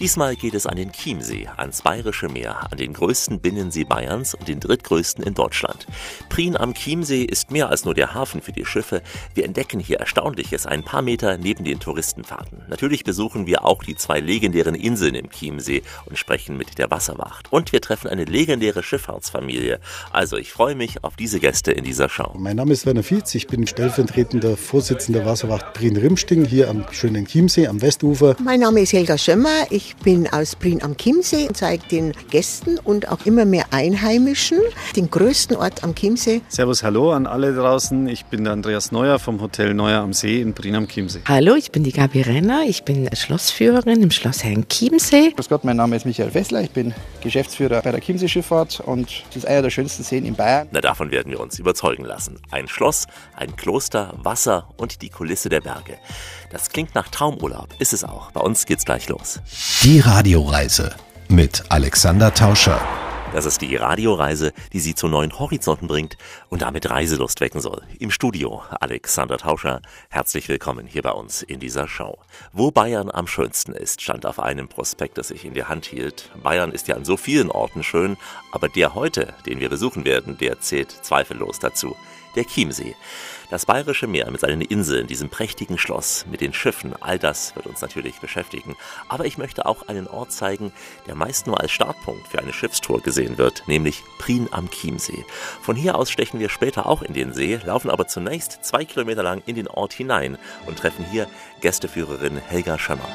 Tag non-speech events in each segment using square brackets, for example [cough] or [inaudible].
Diesmal geht es an den Chiemsee, ans Bayerische Meer, an den größten Binnensee Bayerns und den drittgrößten in Deutschland. Prien am Chiemsee ist mehr als nur der Hafen für die Schiffe. Wir entdecken hier Erstaunliches ein paar Meter neben den Touristenfahrten. Natürlich besuchen wir auch die zwei legendären Inseln im Chiemsee und sprechen mit der Wasserwacht. Und wir treffen eine legendäre Schifffahrtsfamilie. Also ich freue mich auf diese Gäste in dieser Show. Mein Name ist Werner Fietz, ich bin stellvertretender Vorsitzender Wasserwacht Prien-Rimsting hier am schönen Chiemsee am Westufer. Mein Name ist Helga Schömmer, ich ich bin aus Prien am Chiemsee und zeige den Gästen und auch immer mehr Einheimischen den größten Ort am Chiemsee. Servus, hallo an alle draußen. Ich bin der Andreas Neuer vom Hotel Neuer am See in Prien am Chiemsee. Hallo, ich bin die Gabi Renner. Ich bin Schlossführerin im Schloss Herrn Chiemsee. Grüß Gott, mein Name ist Michael Fessler. Ich bin Geschäftsführer bei der Chiemsee Schifffahrt und das ist einer der schönsten Seen in Bayern. Na, davon werden wir uns überzeugen lassen. Ein Schloss, ein Kloster, Wasser und die Kulisse der Berge. Das klingt nach Traumurlaub, ist es auch. Bei uns geht's gleich los. Die Radioreise mit Alexander Tauscher. Das ist die Radioreise, die Sie zu neuen Horizonten bringt und damit Reiselust wecken soll. Im Studio Alexander Tauscher. Herzlich willkommen hier bei uns in dieser Show. Wo Bayern am schönsten ist, stand auf einem Prospekt, das ich in der Hand hielt. Bayern ist ja an so vielen Orten schön, aber der heute, den wir besuchen werden, der zählt zweifellos dazu. Der Chiemsee. Das Bayerische Meer mit seinen Inseln, diesem prächtigen Schloss, mit den Schiffen, all das wird uns natürlich beschäftigen. Aber ich möchte auch einen Ort zeigen, der meist nur als Startpunkt für eine Schiffstour gesehen wird, nämlich Prien am Chiemsee. Von hier aus stechen wir später auch in den See, laufen aber zunächst zwei Kilometer lang in den Ort hinein und treffen hier Gästeführerin Helga Schömmer.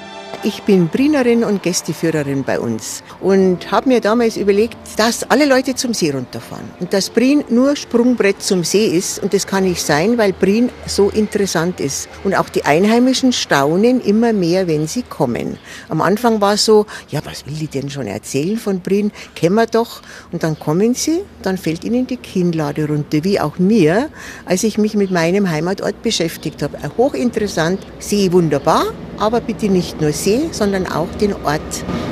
Ich bin Brinerin und Gästeführerin bei uns und habe mir damals überlegt, dass alle Leute zum See runterfahren und dass Brien nur Sprungbrett zum See ist und das kann nicht sein, weil Brien so interessant ist und auch die Einheimischen staunen immer mehr, wenn sie kommen. Am Anfang war es so, ja, was will die denn schon erzählen von Brien? Kennen wir doch. Und dann kommen sie, dann fällt ihnen die Kinnlade runter, wie auch mir, als ich mich mit meinem Heimatort beschäftigt habe. Hochinteressant, See wunderbar, aber bitte nicht nur See, sondern auch den Ort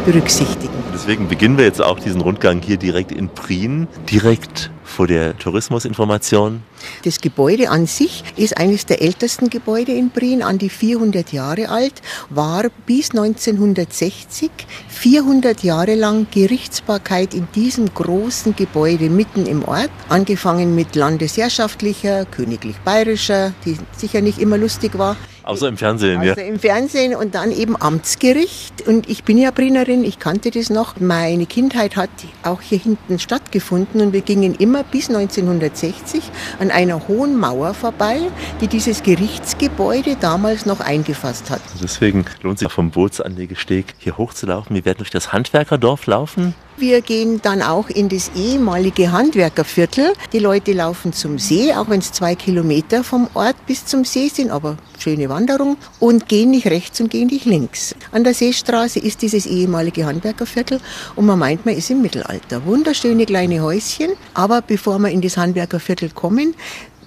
berücksichtigen. Deswegen beginnen wir jetzt auch diesen Rundgang hier direkt in Prien, direkt vor der Tourismusinformation. Das Gebäude an sich ist eines der ältesten Gebäude in Prien, an die 400 Jahre alt, war bis 1960 400 Jahre lang Gerichtsbarkeit in diesem großen Gebäude mitten im Ort, angefangen mit landesherrschaftlicher, königlich-bayerischer, die sicher nicht immer lustig war, Außer im Fernsehen, also ja. im Fernsehen und dann eben Amtsgericht. Und ich bin ja Brinerin, ich kannte das noch. Meine Kindheit hat auch hier hinten stattgefunden und wir gingen immer bis 1960 an einer hohen Mauer vorbei, die dieses Gerichtsgebäude damals noch eingefasst hat. Deswegen lohnt sich vom Bootsanlegesteg hier hochzulaufen. Wir werden durch das Handwerkerdorf laufen. Wir gehen dann auch in das ehemalige Handwerkerviertel. Die Leute laufen zum See, auch wenn es zwei Kilometer vom Ort bis zum See sind, aber schöne Wanderung und gehen nicht rechts und gehen nicht links. An der Seestraße ist dieses ehemalige Handwerkerviertel und man meint, man ist im Mittelalter. Wunderschöne kleine Häuschen, aber bevor wir in das Handwerkerviertel kommen,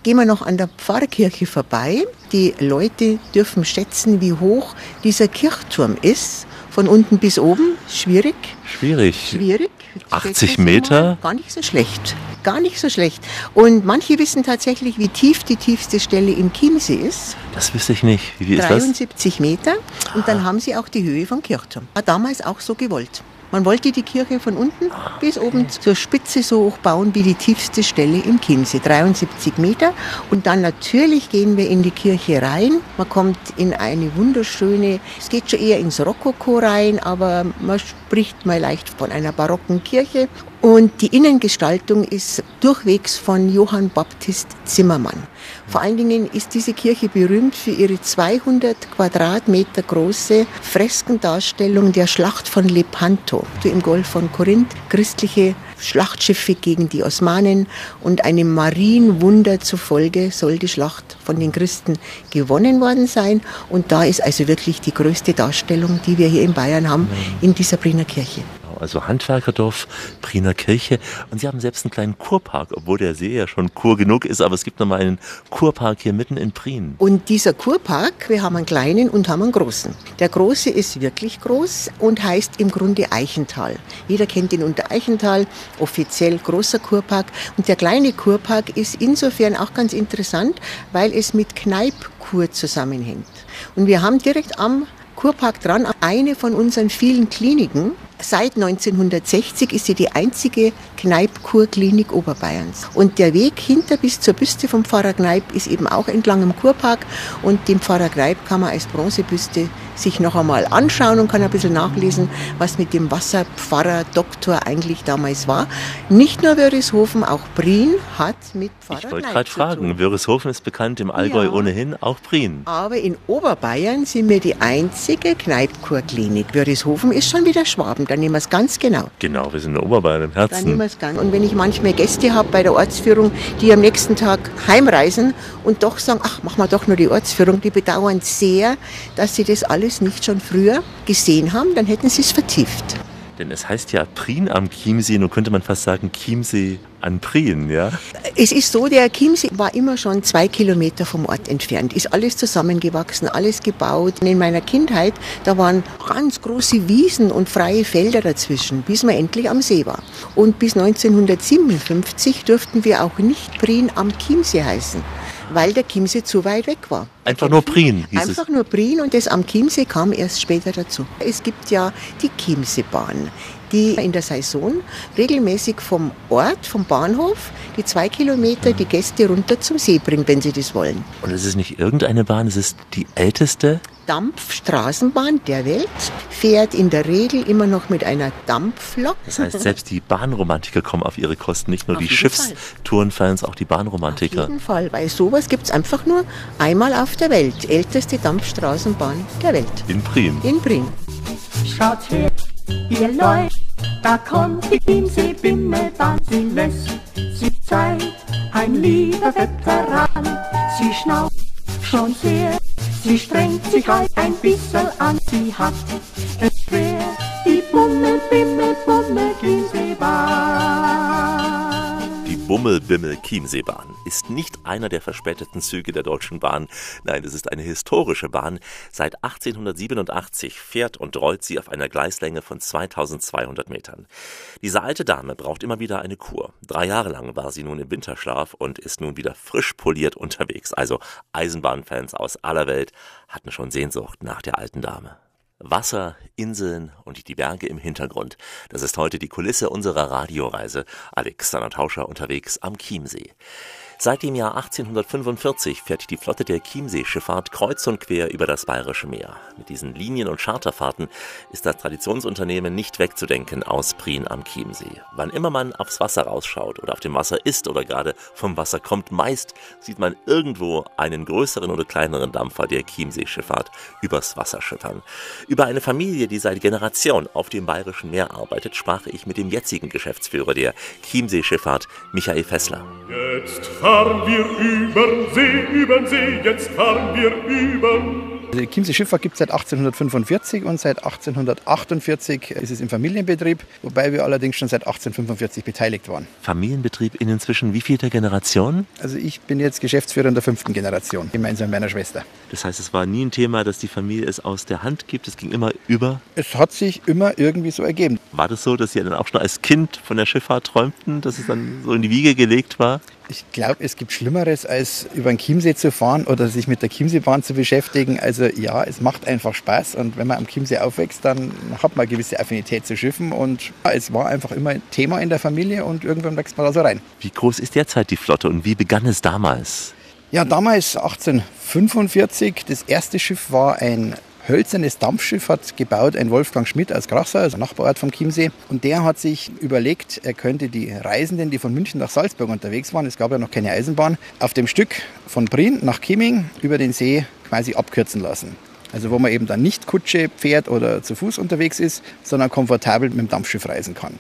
gehen wir noch an der Pfarrkirche vorbei. Die Leute dürfen schätzen, wie hoch dieser Kirchturm ist. Von unten bis oben, schwierig. Schwierig. Schwierig. 80 Meter? Gar nicht so schlecht. Gar nicht so schlecht. Und manche wissen tatsächlich, wie tief die tiefste Stelle im Chiemsee ist. Das wüsste ich nicht. Wie ist 73 Meter. Und dann haben sie auch die Höhe vom Kirchturm. War damals auch so gewollt. Man wollte die Kirche von unten bis oben zur Spitze so hoch bauen wie die tiefste Stelle im Chiemsee, 73 Meter. Und dann natürlich gehen wir in die Kirche rein. Man kommt in eine wunderschöne, es geht schon eher ins Rokoko rein, aber man spricht mal leicht von einer barocken Kirche. Und die Innengestaltung ist durchwegs von Johann Baptist Zimmermann. Vor allen Dingen ist diese Kirche berühmt für ihre 200 Quadratmeter große Freskendarstellung der Schlacht von Lepanto im Golf von Korinth. Christliche Schlachtschiffe gegen die Osmanen und einem Marienwunder zufolge soll die Schlacht von den Christen gewonnen worden sein. Und da ist also wirklich die größte Darstellung, die wir hier in Bayern haben, in dieser Briner Kirche. Also Handwerkerdorf, Priener Kirche. Und Sie haben selbst einen kleinen Kurpark, obwohl der See ja schon Kur genug ist, aber es gibt nochmal einen Kurpark hier mitten in Prien. Und dieser Kurpark, wir haben einen kleinen und haben einen großen. Der große ist wirklich groß und heißt im Grunde Eichental. Jeder kennt ihn unter Eichental, offiziell großer Kurpark. Und der kleine Kurpark ist insofern auch ganz interessant, weil es mit Kneipkur zusammenhängt. Und wir haben direkt am Kurpark dran eine von unseren vielen Kliniken. Seit 1960 ist sie die einzige Kneip-Kurklinik Oberbayerns. Und der Weg hinter bis zur Büste vom Pfarrer Kneip ist eben auch entlang im Kurpark. Und den Pfarrer Kneip kann man als Bronzebüste sich noch einmal anschauen und kann ein bisschen nachlesen, was mit dem Wasserpfarrer Doktor eigentlich damals war. Nicht nur Wörishofen, auch Prien hat mit Pfarrer Ich wollte gerade fragen. Wörishofen ist bekannt im Allgäu Ja. ohnehin, auch Prien. Aber in Oberbayern sind wir die einzige Kneipkurklinik. Wörishofen ist schon wieder Schwaben, da nehmen wir es ganz genau. Genau, wir sind in Oberbayern im Da nehmen Herzen. wir es ganz. Und wenn ich manchmal Gäste habe bei der Ortsführung, die am nächsten Tag heimreisen und doch sagen, ach, machen wir doch nur die Ortsführung, die bedauern sehr, dass sie das alles nicht schon früher gesehen haben, dann hätten sie es vertieft. Denn es heißt ja Prien am Chiemsee, nun könnte man fast sagen Chiemsee an Prien, ja? Es ist so, der Chiemsee war immer schon zwei Kilometer vom Ort entfernt. Ist alles zusammengewachsen, alles gebaut. In meiner Kindheit, da waren ganz große Wiesen und freie Felder dazwischen, bis man endlich am See war. Und bis 1957 durften wir auch nicht Prien am Chiemsee heißen, weil der Chiemsee zu weit weg war. Einfach nur Prien hieß Einfach es. nur Prien und das am Chiemsee kam erst später dazu. Es gibt ja die Chiemseebahn, die in der Saison regelmäßig vom Ort, vom Bahnhof, die zwei Kilometer die Gäste runter zum See bringt, wenn sie das wollen. Und es ist nicht irgendeine Bahn, es ist die älteste. Dampfstraßenbahn der Welt fährt in der Regel immer noch mit einer Dampflok. Das heißt, selbst die Bahnromantiker kommen auf ihre Kosten, nicht nur Auf die. Schiffstourenfans, auch die Auf Bahnromantiker. jeden Fall, weil sowas gibt es einfach nur einmal auf der Welt. Älteste Dampfstraßenbahn der Welt. In Prien. In Prien. Schaut her, ihr Leute, da kommt die Chiemsee-Bimmelbahn. Sie lässt sich Zeit, ein lieber Veteran. Sie schnauft schon sehr, sie strengt sich halt ein bisschen an. Sie hat es Chiemseebahn. Die Bummel-Bimmel-Chiemseebahn ist nicht einer der verspäteten Züge der Deutschen Bahn. Nein, es ist eine historische Bahn. Seit 1887 fährt und rollt sie auf einer Gleislänge von 2200 Metern. Diese alte Dame braucht immer wieder eine Kur. Drei Jahre lang war sie nun im Winterschlaf und ist nun wieder frisch poliert unterwegs. Also Eisenbahnfans aus aller Welt hatten schon Sehnsucht nach der alten Dame. Wasser, Inseln und die Berge im Hintergrund. Das ist heute die Kulisse unserer Radioreise. Alexander Tauscher unterwegs am Chiemsee. Seit dem Jahr 1845 fährt die Flotte der Chiemsee-Schifffahrt kreuz und quer über das Bayerische Meer. Mit diesen Linien- und Charterfahrten ist das Traditionsunternehmen nicht wegzudenken aus Prien am Chiemsee. Wann immer man aufs Wasser rausschaut oder auf dem Wasser ist oder gerade vom Wasser kommt, meist sieht man irgendwo einen größeren oder kleineren Dampfer der Chiemsee-Schifffahrt übers Wasser schippern. Über eine Familie, die seit Generationen auf dem Bayerischen Meer arbeitet, sprach ich mit dem jetzigen Geschäftsführer der Chiemsee-Schifffahrt, Michael Fessler. Jetzt fahren wir übern See, übern See, jetzt fahren wir übern Also die Chiemsee Schifffahrt gibt es seit 1845 und seit 1848 ist es im Familienbetrieb, wobei wir allerdings schon seit 1845 beteiligt waren. Familienbetrieb in inzwischen wie vielter Generation? Also ich bin jetzt Geschäftsführer in der fünften Generation, gemeinsam mit meiner Schwester. Das heißt, es war nie ein Thema, dass die Familie es aus der Hand gibt. Es ging immer über. Es hat sich immer irgendwie so ergeben. War das so, dass Sie dann auch schon als Kind von der Schifffahrt träumten, dass es dann so in die Wiege gelegt war? Ich glaube, es gibt Schlimmeres, als über den Chiemsee zu fahren oder sich mit der Chiemseebahn zu beschäftigen. Also ja, es macht einfach Spaß und wenn man am Chiemsee aufwächst, dann hat man eine gewisse Affinität zu Schiffen und ja, es war einfach immer ein Thema in der Familie und irgendwann wächst man da so rein. Wie groß ist derzeit die Flotte und wie begann es damals? Ja, damals 1845, das erste Schiff war ein hölzernes Dampfschiff, hat gebaut ein Wolfgang Schmidt aus Grachsau, also Nachbarort vom Chiemsee. Und der hat sich überlegt, er könnte die Reisenden, die von München nach Salzburg unterwegs waren, es gab ja noch keine Eisenbahn, auf dem Stück von Prien nach Chieming über den See quasi abkürzen lassen. Also wo man eben dann nicht Kutsche, Pferd oder zu Fuß unterwegs ist, sondern komfortabel mit dem Dampfschiff reisen kann.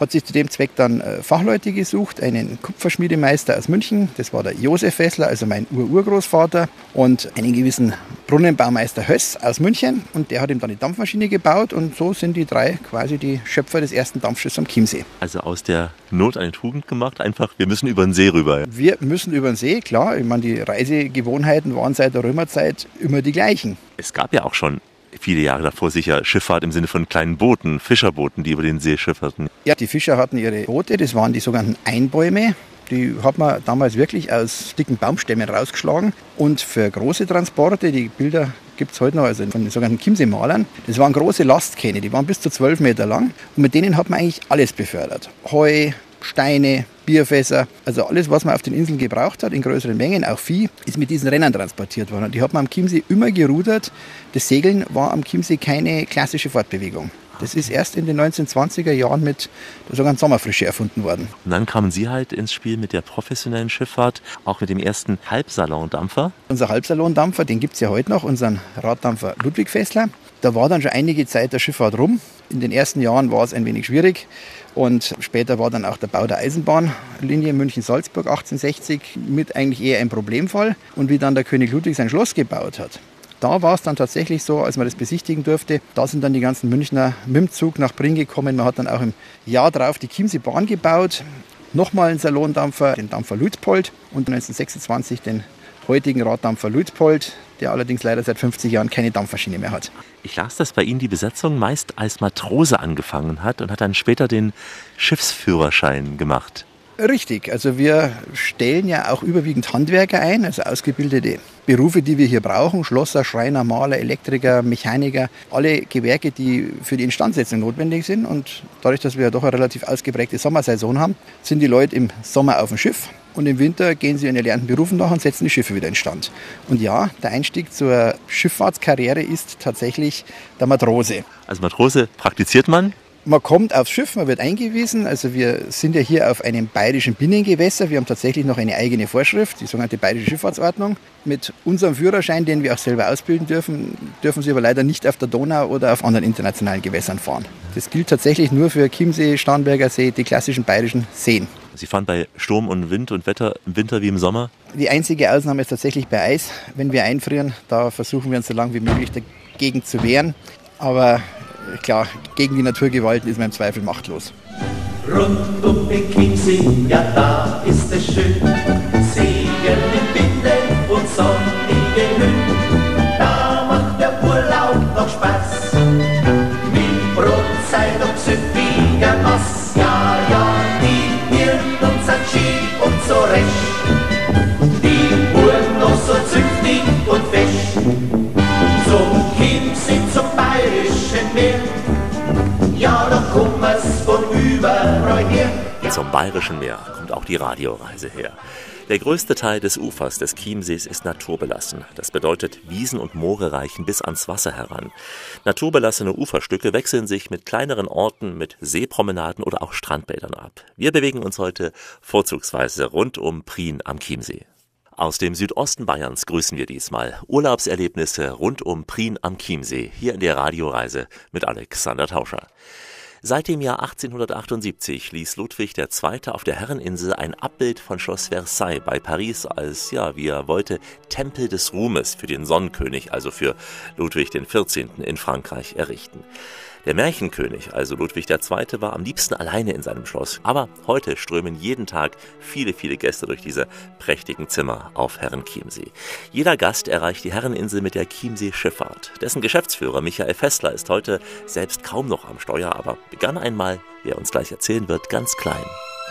Hat sich zu dem Zweck dann äh, Fachleute gesucht, einen Kupferschmiedemeister aus München, das war der Josef Fessler, also mein Ururgroßvater, und einen gewissen Brunnenbaumeister Höss aus München. Und der hat ihm dann die Dampfmaschine gebaut und so sind die drei quasi die Schöpfer des ersten Dampfschiffs am Chiemsee. Also aus der Not eine Tugend gemacht, einfach, wir müssen über den See rüber. Ja? Wir müssen über den See, klar. Ich meine, die Reisegewohnheiten waren seit der Römerzeit immer die gleichen. Es gab ja auch schon viele Jahre davor sicher Schifffahrt im Sinne von kleinen Booten, Fischerbooten, die über den See schifferten. Ja, die Fischer hatten ihre Boote, das waren die sogenannten Einbäume. Die hat man damals wirklich aus dicken Baumstämmen rausgeschlagen. Und für große Transporte, die Bilder gibt es heute noch, also von den sogenannten Chiemsee-Malern, das waren große Lastkähne, die waren bis zu 12 Meter lang. Und mit denen hat man eigentlich alles befördert. Heu, Steine, Bierfässer, also alles, was man auf den Inseln gebraucht hat, in größeren Mengen, auch Vieh, ist mit diesen Rennern transportiert worden. Und die hat man am Chiemsee immer gerudert. Das Segeln war am Chiemsee keine klassische Fortbewegung. Das ist erst in den 1920er Jahren mit der sogenannten Sommerfrische erfunden worden. Und dann kamen Sie halt ins Spiel mit der professionellen Schifffahrt, auch mit dem ersten Halbsalondampfer. Unser Halbsalondampfer, den gibt es ja heute noch, unseren Raddampfer Ludwig Fessler. Da war dann schon einige Zeit der Schifffahrt rum. In den ersten Jahren war es ein wenig schwierig. Und später war dann auch der Bau der Eisenbahnlinie München-Salzburg 1860 mit eigentlich eher ein Problemfall. Und wie dann der König Ludwig sein Schloss gebaut hat, da war es dann tatsächlich so, als man das besichtigen durfte, da sind dann die ganzen Münchner mit dem Zug nach Bring gekommen. Man hat dann auch im Jahr darauf die Chiemsee-Bahn gebaut, nochmal einen Salondampfer, den Dampfer Luitpold und 1926 den heutigen Raddampfer Luitpold, der allerdings leider seit 50 Jahren keine Dampfmaschine mehr hat. Ich las, dass bei Ihnen die Besetzung meist als Matrose angefangen hat und hat dann später den Schiffsführerschein gemacht. Richtig, also wir stellen ja auch überwiegend Handwerker ein, also ausgebildete Berufe, die wir hier brauchen, Schlosser, Schreiner, Maler, Elektriker, Mechaniker, alle Gewerke, die für die Instandsetzung notwendig sind. Und dadurch, dass wir ja doch eine relativ ausgeprägte Sommersaison haben, sind die Leute im Sommer auf dem Schiff und im Winter gehen sie in erlernten Berufen nach und setzen die Schiffe wieder in Stand. Und ja, der Einstieg zur Schifffahrtskarriere ist tatsächlich der Matrose. Als Matrose praktiziert man man kommt aufs Schiff, man wird eingewiesen. Also wir sind ja hier auf einem bayerischen Binnengewässer. Wir haben tatsächlich noch eine eigene Vorschrift, die sogenannte Bayerische Schifffahrtsordnung. Mit unserem Führerschein, den wir auch selber ausbilden dürfen, dürfen Sie aber leider nicht auf der Donau oder auf anderen internationalen Gewässern fahren. Das gilt tatsächlich nur für Chiemsee, Starnberger See, die klassischen bayerischen Seen. Sie fahren bei Sturm und Wind und Wetter im Winter wie im Sommer? Die einzige Ausnahme ist tatsächlich bei Eis. Wenn wir einfrieren, da versuchen wir uns so lange wie möglich dagegen zu wehren. Aber klar, gegen die Naturgewalten ist man im Zweifel machtlos. Rund um Chiemsee, ja da ist es schön, Segeln Bayerischen Meer kommt auch die Radioreise her. Der größte Teil des Ufers des Chiemsees ist naturbelassen. Das bedeutet, Wiesen und Moore reichen bis ans Wasser heran. Naturbelassene Uferstücke wechseln sich mit kleineren Orten, mit Seepromenaden oder auch Strandbädern ab. Wir bewegen uns heute vorzugsweise rund um Prien am Chiemsee. Aus dem Südosten Bayerns grüßen wir diesmal Urlaubserlebnisse rund um Prien am Chiemsee, hier in der Radioreise mit Alexander Tauscher. Seit dem Jahr 1878 ließ Ludwig II. auf der Herreninsel ein Abbild von Schloss Versailles bei Paris als, ja, wie er wollte, Tempel des Ruhmes für den Sonnenkönig, also für Ludwig XIV. in Frankreich errichten. Der Märchenkönig, also Ludwig II., war am liebsten alleine in seinem Schloss. Aber heute strömen jeden Tag viele, viele Gäste durch diese prächtigen Zimmer auf Herrenchiemsee. Jeder Gast erreicht die Herreninsel mit der Chiemsee Schifffahrt. Dessen Geschäftsführer Michael Fessler ist heute selbst kaum noch am Steuer, aber begann einmal, wie er uns gleich erzählen wird, ganz klein.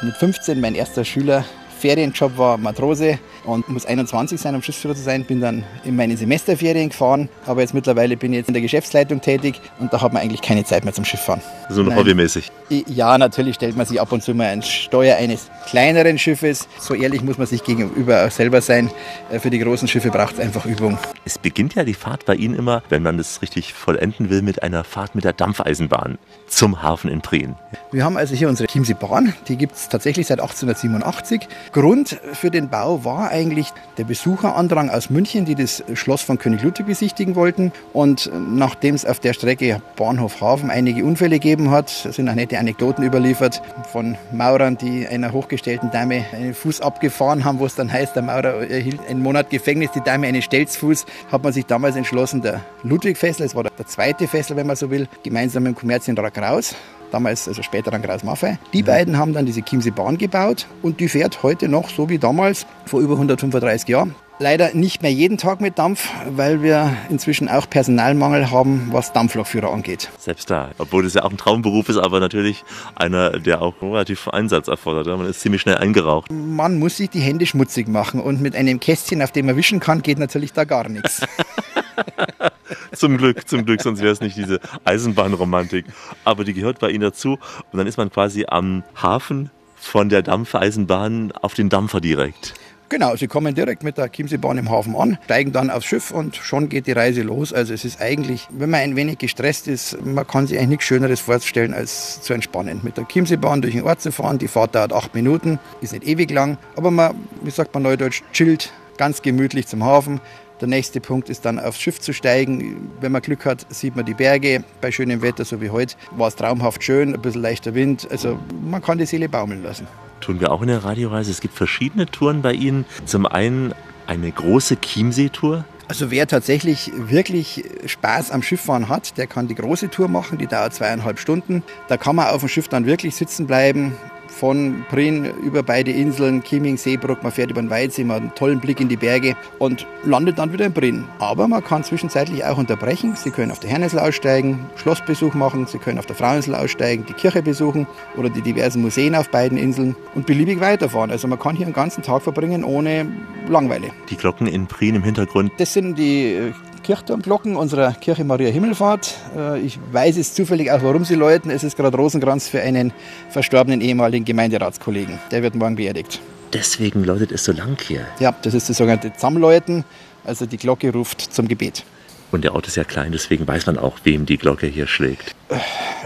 Mit 15 mein erster Schüler. Ferienjob war Matrose und muss 21 sein, um Schiffsführer zu sein. Bin dann in meine Semesterferien gefahren, aber jetzt mittlerweile bin ich jetzt in der Geschäftsleitung tätig und da hat man eigentlich keine Zeit mehr zum Schifffahren. So noch hobbymäßig. Ja, natürlich stellt man sich ab und zu mal ein Steuer eines kleineren Schiffes. So ehrlich muss man sich gegenüber auch selber sein. Äh, Für die großen Schiffe braucht es einfach Übung. Es beginnt ja die Fahrt bei Ihnen immer, wenn man das richtig vollenden will, mit einer Fahrt mit der Dampfeisenbahn zum Hafen in Prien. Wir haben also hier unsere Chiemsee Bahn, die gibt es tatsächlich seit 1887. Grund für den Bau war eigentlich der Besucherandrang aus München, die das Schloss von König Ludwig besichtigen wollten. Und nachdem es auf der Strecke Bahnhof Hafen einige Unfälle gegeben hat, sind auch nette Anekdoten überliefert von Maurern, die einer hochgestellten Dame einen Fuß abgefahren haben, wo es dann heißt, der Maurer erhielt einen Monat Gefängnis, die Dame einen Stelzfuß, hat man sich damals entschlossen, der Ludwig-Fessel, das war der zweite Fessel, wenn man so will, gemeinsam mit dem Kommerzienrat Kraus damals, also später dann Kraus Maffei. Die ja. beiden haben dann diese Chiemsee Bahn gebaut und die fährt heute noch so wie damals, vor über 135 Jahren. Leider nicht mehr jeden Tag mit Dampf, weil wir inzwischen auch Personalmangel haben, was Dampflokführer angeht. Selbst da, obwohl das ja auch ein Traumberuf ist, aber natürlich einer, der auch relativ Einsatz erfordert. Man ist ziemlich schnell eingeraucht. Man muss sich die Hände schmutzig machen und mit einem Kästchen, auf dem man wischen kann, geht natürlich da gar nichts. [laughs] zum Glück, zum Glück, sonst wäre es nicht diese Eisenbahnromantik. Aber die gehört bei Ihnen dazu. Und dann ist man quasi am Hafen von der Dampfeisenbahn auf den Dampfer direkt. Genau, Sie kommen direkt mit der Chiemseebahn im Hafen an, steigen dann aufs Schiff und schon geht die Reise los. Also es ist eigentlich, wenn man ein wenig gestresst ist, man kann sich eigentlich nichts Schöneres vorstellen, als zu entspannen. Mit der Chiemseebahn durch den Ort zu fahren, die Fahrt dauert acht Minuten, ist nicht ewig lang, aber man, wie sagt man neudeutsch, chillt ganz gemütlich zum Hafen. Der nächste Punkt ist dann aufs Schiff zu steigen. Wenn man Glück hat, sieht man die Berge. Bei schönem Wetter, so wie heute, war es traumhaft schön, ein bisschen leichter Wind. Also man kann die Seele baumeln lassen. Tun wir auch in der Radioreise. Es gibt verschiedene Touren bei Ihnen. Zum einen eine große Chiemsee-Tour. Also wer tatsächlich wirklich Spaß am Schifffahren hat, der kann die große Tour machen, die dauert zweieinhalb Stunden. Da kann man auf dem Schiff dann wirklich sitzen bleiben, von Prien über beide Inseln, Chieming, Seebruck, man fährt über den Weidsee, man hat einen tollen Blick in die Berge und landet dann wieder in Prien. Aber man kann zwischenzeitlich auch unterbrechen. Sie können auf der Herrninsel aussteigen, Schlossbesuch machen, Sie können auf der Fraueninsel aussteigen, die Kirche besuchen oder die diversen Museen auf beiden Inseln und beliebig weiterfahren. Also man kann hier einen ganzen Tag verbringen ohne Langweile. Die Glocken in Prien im Hintergrund. Das sind die äh, Kirchturmglocken unserer Kirche Maria Himmelfahrt. Äh, ich weiß jetzt zufällig auch, warum sie läuten. Es ist gerade Rosenkranz für einen verstorbenen ehemaligen Gemeinderatskollegen. Der wird morgen beerdigt. Deswegen läutet es so lang hier. Ja, das ist das sogenannte Zammläuten. Also die Glocke ruft zum Gebet. Und der Ort ist ja klein, deswegen weiß man auch, wem die Glocke hier schlägt.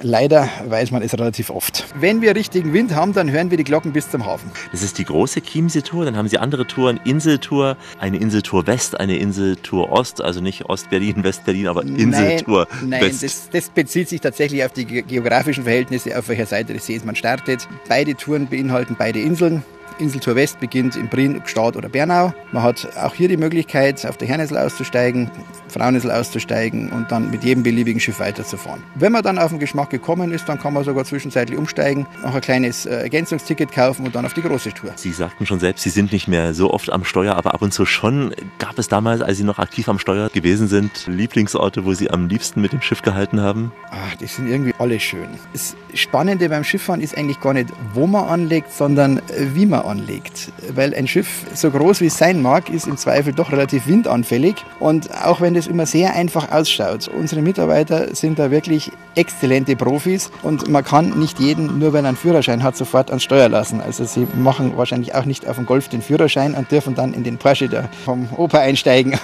Leider weiß man es relativ oft. Wenn wir richtigen Wind haben, dann hören wir die Glocken bis zum Hafen. Das ist die große Chiemsee-Tour. Dann haben Sie andere Touren, Inseltour, eine Inseltour West, eine Inseltour Ost, also nicht Ost-Berlin, [laughs] West-Berlin, aber Inseltour nein, nein, West. Das, das bezieht sich tatsächlich auf die geografischen Verhältnisse, auf welcher Seite des Sees man startet. Beide Touren beinhalten beide Inseln. Inseltour West beginnt in Prien, Gstaad oder Bernau. Man hat auch hier die Möglichkeit, auf der Herrninsel auszusteigen, Fraueninsel auszusteigen und dann mit jedem beliebigen Schiff weiterzufahren. Wenn man dann auf den Geschmack gekommen ist, dann kann man sogar zwischenzeitlich umsteigen, noch ein kleines äh, Ergänzungsticket kaufen und dann auf die große Tour. Sie sagten schon selbst, Sie sind nicht mehr so oft am Steuer, aber ab und zu schon. Gab es damals, als Sie noch aktiv am Steuer gewesen sind, Lieblingsorte, wo Sie am liebsten mit dem Schiff gehalten haben? Ach, die sind irgendwie alle schön. Das Spannende beim Schifffahren ist eigentlich gar nicht, wo man anlegt, sondern äh, wie man anlegt. Weil ein Schiff, so groß wie es sein mag, ist im Zweifel doch relativ windanfällig. Und auch wenn das immer sehr einfach ausschaut, unsere Mitarbeiter sind da wirklich exzellente Profis und man kann nicht jeden, nur weil er einen Führerschein hat, sofort ans Steuer lassen. Also sie machen wahrscheinlich auch nicht auf dem Golf den Führerschein und dürfen dann in den Porsche vom Opa einsteigen.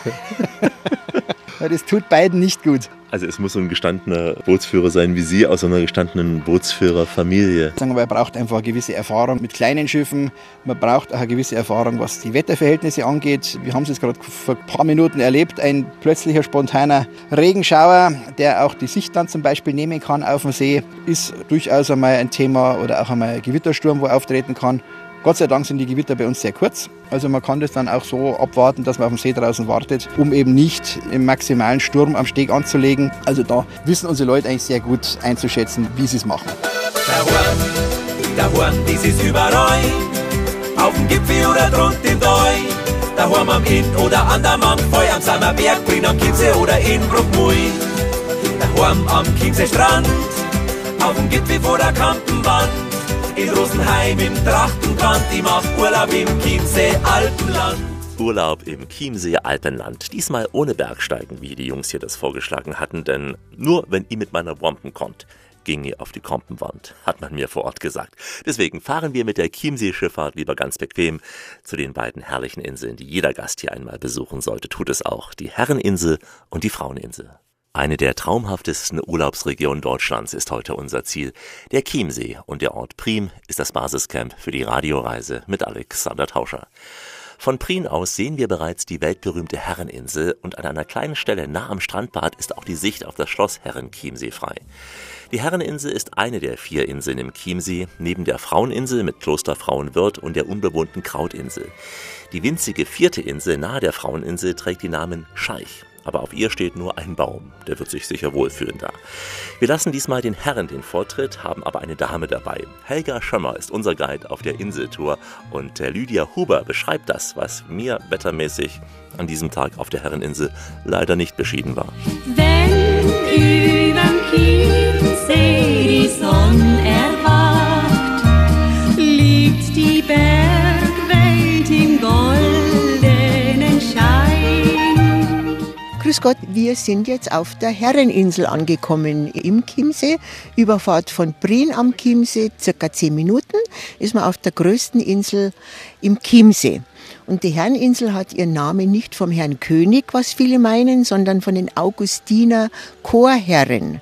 [laughs] das tut beiden nicht gut. Also es muss so ein gestandener Bootsführer sein wie Sie aus einer gestandenen Bootsführerfamilie. Man braucht einfach eine gewisse Erfahrung mit kleinen Schiffen. Man braucht auch eine gewisse Erfahrung, was die Wetterverhältnisse angeht. Wir haben es jetzt gerade vor ein paar Minuten erlebt. Ein plötzlicher, spontaner Regenschauer, der auch die Sicht dann zum Beispiel nehmen kann auf dem See, ist durchaus einmal ein Thema oder auch einmal ein Gewittersturm, wo auftreten kann. Gott sei Dank sind die Gewitter bei uns sehr kurz. Also man kann das dann auch so abwarten, dass man auf dem See draußen wartet, um eben nicht im maximalen Sturm am Steg anzulegen. Also da wissen unsere Leute eigentlich sehr gut einzuschätzen, wie sie es machen. Der Horn, der Horn, das ist überall. Auf dem Gipfel oder drunten im Tal. Daheim am Inn oder an der Mangfall, am Sammerberg, Brinn am Chiemsee oder in Bruckmui. Daheim am Chiemsee-Strand, auf dem Gipfel vor der Kampenwand in Rosenheim im Trachtenbrand. Ich mach Urlaub im Chiemsee Alpenland. Urlaub im Chiemsee Alpenland. Diesmal ohne Bergsteigen, wie die Jungs hier das vorgeschlagen hatten, denn nur wenn ihr mit meiner Wompen kommt, ging ihr auf die Kompenwand, hat man mir vor Ort gesagt. Deswegen fahren wir mit der Chiemsee-Schifffahrt lieber ganz bequem zu den beiden herrlichen Inseln, die jeder Gast hier einmal besuchen sollte. Tut es auch. Die Herreninsel und die Fraueninsel. Eine der traumhaftesten Urlaubsregionen Deutschlands ist heute unser Ziel. Der Chiemsee und der Ort Prim ist das Basiscamp für die Radioreise mit Alexander Tauscher. Von Prien aus sehen wir bereits die weltberühmte Herreninsel und an einer kleinen Stelle nah am Strandbad ist auch die Sicht auf das Schloss Herrenchiemsee frei. Die Herreninsel ist eine der vier Inseln im Chiemsee, neben der Fraueninsel mit Kloster Frauenwirth und der unbewohnten Krautinsel. Die winzige vierte Insel nahe der Fraueninsel trägt die Namen Scheich aber auf ihr steht nur ein Baum. Der wird sich sicher wohlfühlen da. Wir lassen diesmal den Herren den Vortritt, haben aber eine Dame dabei. Helga Schömmer ist unser Guide auf der Inseltour und der Lydia Huber beschreibt das, was mir wettermäßig an diesem Tag auf der Herreninsel leider nicht beschieden war. Wenn überm Chiemsee die Sonne erwacht, liegt die Bergwelt Grüß Gott, wir sind jetzt auf der Herreninsel angekommen im Chiemsee. Überfahrt von Prien am Chiemsee, circa zehn Minuten, ist man auf der größten Insel im Chiemsee. Und die Herreninsel hat ihren Namen nicht vom Herrn König, was viele meinen, sondern von den Augustiner Chorherren.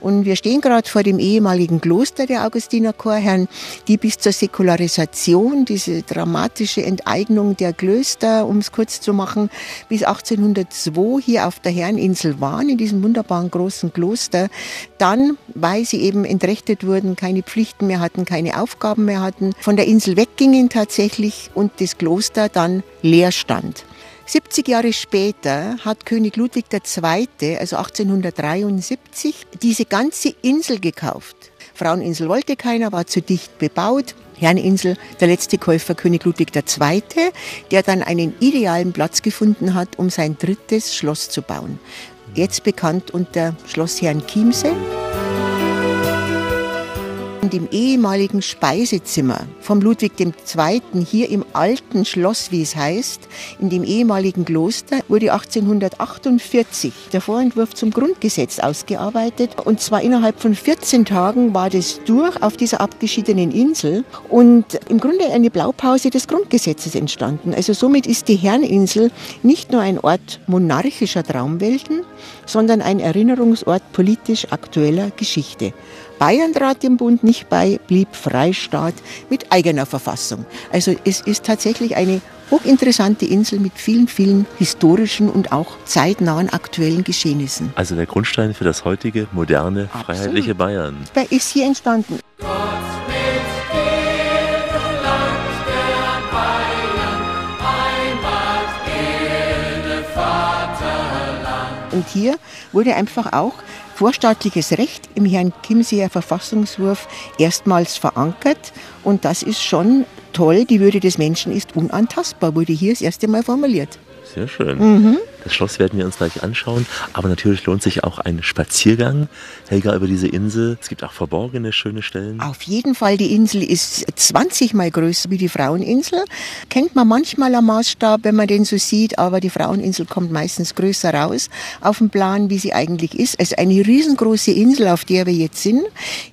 Und wir stehen gerade vor dem ehemaligen Kloster der Augustiner Chorherren, die bis zur Säkularisation, diese dramatische Enteignung der Klöster, um es kurz zu machen, bis 1802 hier auf der Herreninsel waren, in diesem wunderbaren großen Kloster. Dann, weil sie eben entrechtet wurden, keine Pflichten mehr hatten, keine Aufgaben mehr hatten, von der Insel weggingen tatsächlich und das Kloster dann leer stand. 70 Jahre später hat König Ludwig II., also 1873, diese ganze Insel gekauft. Fraueninsel wollte keiner, war zu dicht bebaut. Herreninsel, der letzte Käufer König Ludwig II., der dann einen idealen Platz gefunden hat, um sein drittes Schloss zu bauen. Jetzt bekannt unter Schloss Herrn Chiemsee in dem ehemaligen Speisezimmer vom Ludwig II. hier im alten Schloss, wie es heißt, in dem ehemaligen Kloster, wurde 1848 der Vorentwurf zum Grundgesetz ausgearbeitet. Und zwar innerhalb von 14 Tagen war das durch auf dieser abgeschiedenen Insel und im Grunde eine Blaupause des Grundgesetzes entstanden. Also somit ist die Herreninsel nicht nur ein Ort monarchischer Traumwelten, sondern ein Erinnerungsort politisch aktueller Geschichte. Bayern trat dem Bund nicht bei, blieb Freistaat mit eigener Verfassung. Also es ist tatsächlich eine hochinteressante Insel mit vielen, vielen historischen und auch zeitnahen aktuellen Geschehnissen. Also der Grundstein für das heutige, moderne, Absolut. freiheitliche Bayern. Wer ist hier entstanden? Und hier wurde einfach auch vorstaatliches Recht im Herrn Chiemseer Verfassungswurf erstmals verankert. Und das ist schon toll. Die Würde des Menschen ist unantastbar, wurde hier das erste Mal formuliert. Sehr schön. Mhm. Das Schloss werden wir uns gleich anschauen, aber natürlich lohnt sich auch ein Spaziergang, Helga, über diese Insel. Es gibt auch verborgene, schöne Stellen. Auf jeden Fall, die Insel ist 20 mal größer wie die Fraueninsel. Kennt man manchmal am Maßstab, wenn man den so sieht, aber die Fraueninsel kommt meistens größer raus auf dem Plan, wie sie eigentlich ist. Ist eine riesengroße Insel, auf der wir jetzt sind,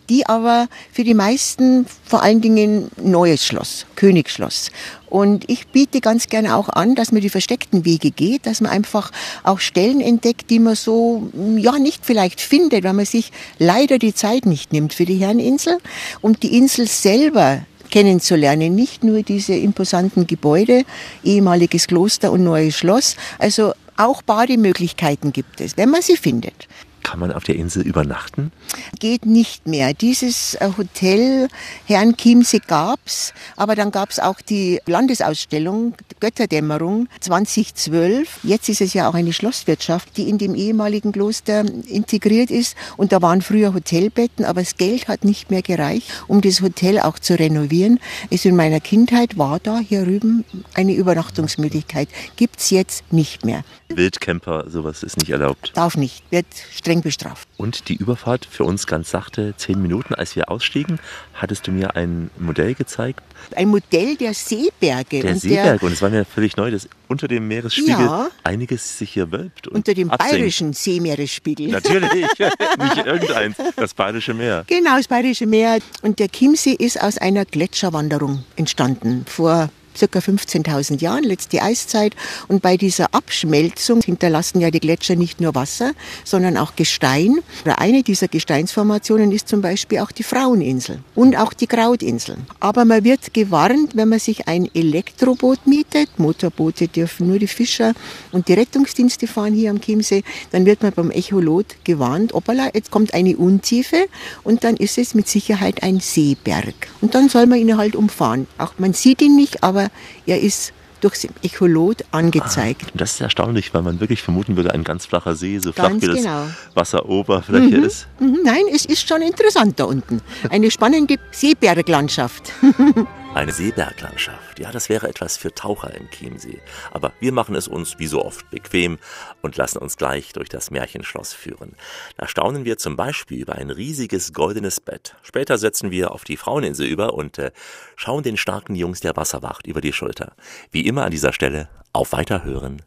die aber für die meisten vor allen Dingen neues Schloss, Königsschloss. Und ich biete ganz gerne auch an, dass man die versteckten Wege geht, dass man einfach auch Stellen entdeckt, die man so, ja, nicht vielleicht findet, weil man sich leider die Zeit nicht nimmt für die Herreninsel. Und die Insel selber kennenzulernen, nicht nur diese imposanten Gebäude, ehemaliges Kloster und neues Schloss. Also auch Bademöglichkeiten gibt es, wenn man sie findet. Kann man auf der Insel übernachten? Geht nicht mehr. Dieses äh, Hotel Herrn Chiemsee gab's, aber dann gab's auch die Landesausstellung Götterdämmerung 2012. Jetzt ist es ja auch eine Schlosswirtschaft, die in dem ehemaligen Kloster integriert ist. Und da waren früher Hotelbetten, aber das Geld hat nicht mehr gereicht, um das Hotel auch zu renovieren. Also in meiner Kindheit war da hier rüben eine Übernachtungsmöglichkeit. Gibt's jetzt nicht mehr. Wildcamper, sowas ist nicht erlaubt. Darf nicht, wird streng bestraft. Und die Überfahrt für uns ganz sachte, zehn Minuten, als wir ausstiegen, hattest du mir ein Modell gezeigt. Ein Modell der Seeberge. Der und Seeberg. Und es war mir völlig neu, dass unter dem Meeresspiegel Ja. einiges sich hier wölbt. Und unter dem absinkt. bayerischen Seemeeresspiegel. Natürlich, [laughs] nicht irgendeins, das Bayerische Meer. Genau, das Bayerische Meer. Und der Chiemsee ist aus einer Gletscherwanderung entstanden vor circa 15.000 Jahren, letzte Eiszeit. Und bei dieser Abschmelzung hinterlassen ja die Gletscher nicht nur Wasser, sondern auch Gestein. Oder eine dieser Gesteinsformationen ist zum Beispiel auch die Fraueninsel und auch die Krautinsel. Aber man wird gewarnt, wenn man sich ein Elektroboot mietet, Motorboote dürfen nur die Fischer und die Rettungsdienste fahren hier am Chiemsee, dann wird man beim Echolot gewarnt, opala, jetzt kommt eine Untiefe und dann ist es mit Sicherheit ein Seeberg. Und dann soll man ihn halt umfahren. Auch man sieht ihn nicht, aber er ist durchs Echolot angezeigt. Ah, das ist erstaunlich, weil man wirklich vermuten würde, ein ganz flacher See, so flach wie genau. das Wasseroberfläche Mhm. ist. Mhm, Nein, es ist schon interessant da unten. Eine spannende Seeberglandschaft. [laughs] Eine Seeberglandschaft. Ja, das wäre etwas für Taucher im Chiemsee. Aber wir machen es uns wie so oft bequem und lassen uns gleich durch das Märchenschloss führen. Da staunen wir zum Beispiel über ein riesiges goldenes Bett. Später setzen wir auf die Fraueninsel über und äh, schauen den starken Jungs der Wasserwacht über die Schulter. Wie immer an dieser Stelle auf Weiterhören.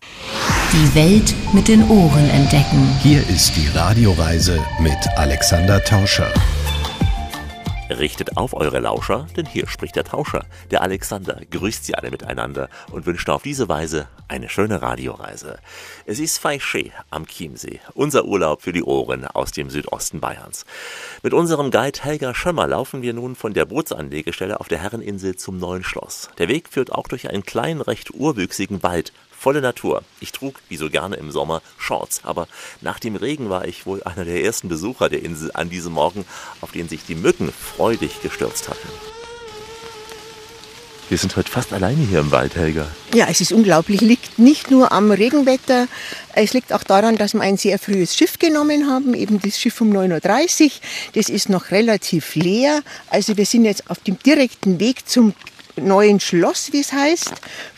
Die Welt mit den Ohren entdecken. Hier ist die Radioreise mit Alexander Tauscher. Richtet auf eure Lauscher, denn hier spricht der Tauscher. Der Alexander grüßt sie alle miteinander und wünscht auf diese Weise eine schöne Radioreise. Es ist Feiché am Chiemsee, unser Urlaub für die Ohren aus dem Südosten Bayerns. Mit unserem Guide Helga Schömmer laufen wir nun von der Bootsanlegestelle auf der Herreninsel zum neuen Schloss. Der Weg führt auch durch einen kleinen, recht urwüchsigen Wald, volle Natur. Ich trug, wie so gerne im Sommer, Shorts, aber nach dem Regen war ich wohl einer der ersten Besucher der Insel an diesem Morgen, auf den sich die Mücken freudig gestürzt hatten. Wir sind heute fast alleine hier im Wald, Helga. Ja, es ist unglaublich. Liegt nicht nur am Regenwetter, es liegt auch daran, dass wir ein sehr frühes Schiff genommen haben, eben das Schiff um 9.30 Uhr. Das ist noch relativ leer. Also wir sind jetzt auf dem direkten Weg zum neuen Schloss, wie es heißt,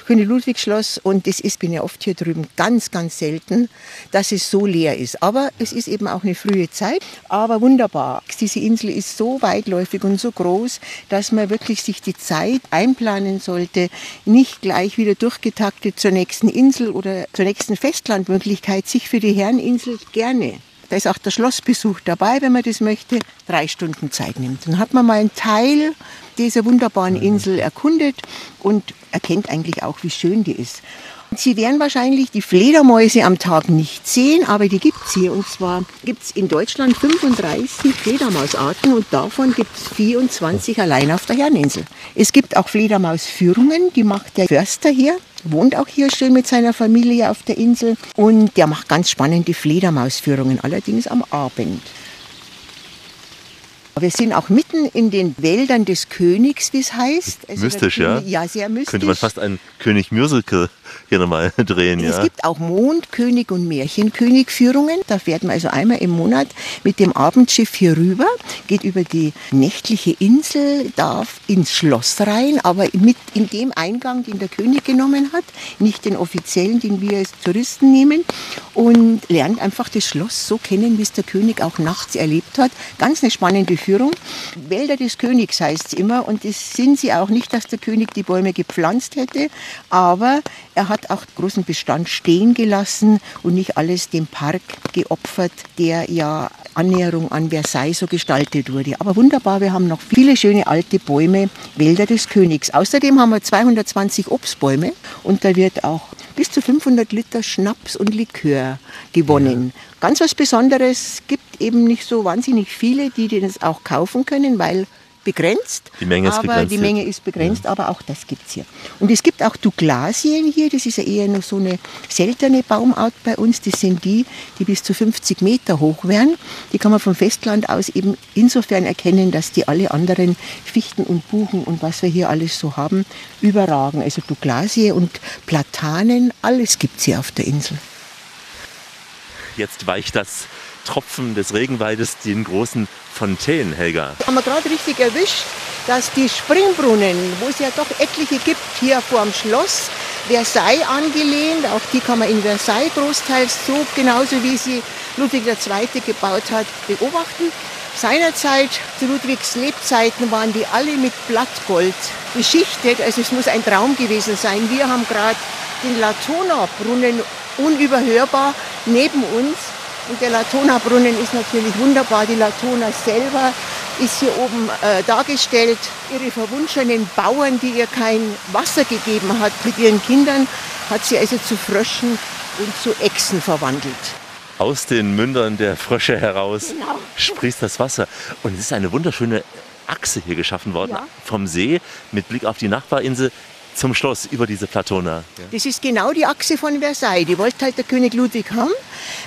König Ludwig Schloss. Und das ist, bin ja oft hier drüben, ganz, ganz selten, dass es so leer ist. Aber es ist eben auch eine frühe Zeit. Aber wunderbar. Diese Insel ist so weitläufig und so groß, dass man wirklich sich die Zeit einplanen sollte, nicht gleich wieder durchgetaktet zur nächsten Insel oder zur nächsten Festlandmöglichkeit, sich für die Herreninsel gerne da ist auch der Schlossbesuch dabei, wenn man das möchte, drei Stunden Zeit nimmt. Dann hat man mal einen Teil dieser wunderbaren Insel erkundet und erkennt eigentlich auch, wie schön die ist. Sie werden wahrscheinlich die Fledermäuse am Tag nicht sehen, aber die gibt's hier. Und zwar gibt's in Deutschland 35 Fledermausarten und davon gibt's 24 allein auf der Herreninsel. Es gibt auch Fledermausführungen, die macht der Förster hier wohnt auch hier schön mit seiner Familie auf der Insel und der macht ganz spannende Fledermausführungen, allerdings am Abend. Wir sind auch mitten in den Wäldern des Königs, wie es heißt. Also Mystisch, ja? König- Ja, sehr mystisch. Könnte man fast einen König-Musical hier nochmal [laughs] drehen, Es ja? gibt auch Mondkönig und Märchenkönig-Führungen. Da fährt man also einmal im Monat mit dem Abendschiff hier rüber, geht über die nächtliche Insel, darf ins Schloss rein, aber mit in dem Eingang, den der König genommen hat, nicht den offiziellen, den wir als Touristen nehmen, und lernt einfach das Schloss so kennen, wie es der König auch nachts erlebt hat. Ganz eine spannende Führung. Wälder des Königs heißt es immer und das sind sie auch nicht, dass der König die Bäume gepflanzt hätte, aber er hat auch großen Bestand stehen gelassen und nicht alles dem Park geopfert, der ja Annäherung an Versailles so gestaltet wurde. Aber wunderbar, wir haben noch viele schöne alte Bäume, Wälder des Königs. Außerdem haben wir 220 Obstbäume und da wird auch bis zu 500 Liter Schnaps und Likör gewonnen. Ganz was Besonderes, gibt eben nicht so wahnsinnig viele, die das auch kaufen können, weil begrenzt. Die Menge ist aber begrenzt Die. Menge ist begrenzt, aber auch das gibt's hier. Und es gibt auch Douglasien hier, das ist ja eher noch so eine seltene Baumart bei uns. Das sind die, die bis zu 50 Meter hoch werden. Die kann man vom Festland aus eben insofern erkennen, dass die alle anderen Fichten und Buchen und was wir hier alles so haben, überragen. Also Douglasie und Platanen, alles gibt's hier auf der Insel. Jetzt weicht das Tropfen des Regenwaldes den großen Fontänen, Helga. Haben wir gerade richtig erwischt, dass die Springbrunnen, wo es ja doch etliche gibt, hier vor dem Schloss, Versailles angelehnt, auch die kann man in Versailles großteils so genauso wie sie Ludwig II. gebaut hat, beobachten. Seinerzeit, zu Ludwigs Lebzeiten, waren die alle mit Blattgold beschichtet. Also es muss ein Traum gewesen sein. Wir haben gerade den Latona-Brunnen unüberhörbar neben uns. Und der Latona-Brunnen ist natürlich wunderbar. Die Latona selber ist hier oben äh, dargestellt. Ihre verwunschenen Bauern, die ihr kein Wasser gegeben hat mit ihren Kindern, hat sie also zu Fröschen und zu Echsen verwandelt. Aus den Mündern der Frösche heraus Genau. sprießt das Wasser. Und es ist eine wunderschöne Achse hier geschaffen worden. Ja. Vom See mit Blick auf die Nachbarinsel zum Schloss über diese Platona. Das ist genau die Achse von Versailles. Die wollte halt der König Ludwig haben.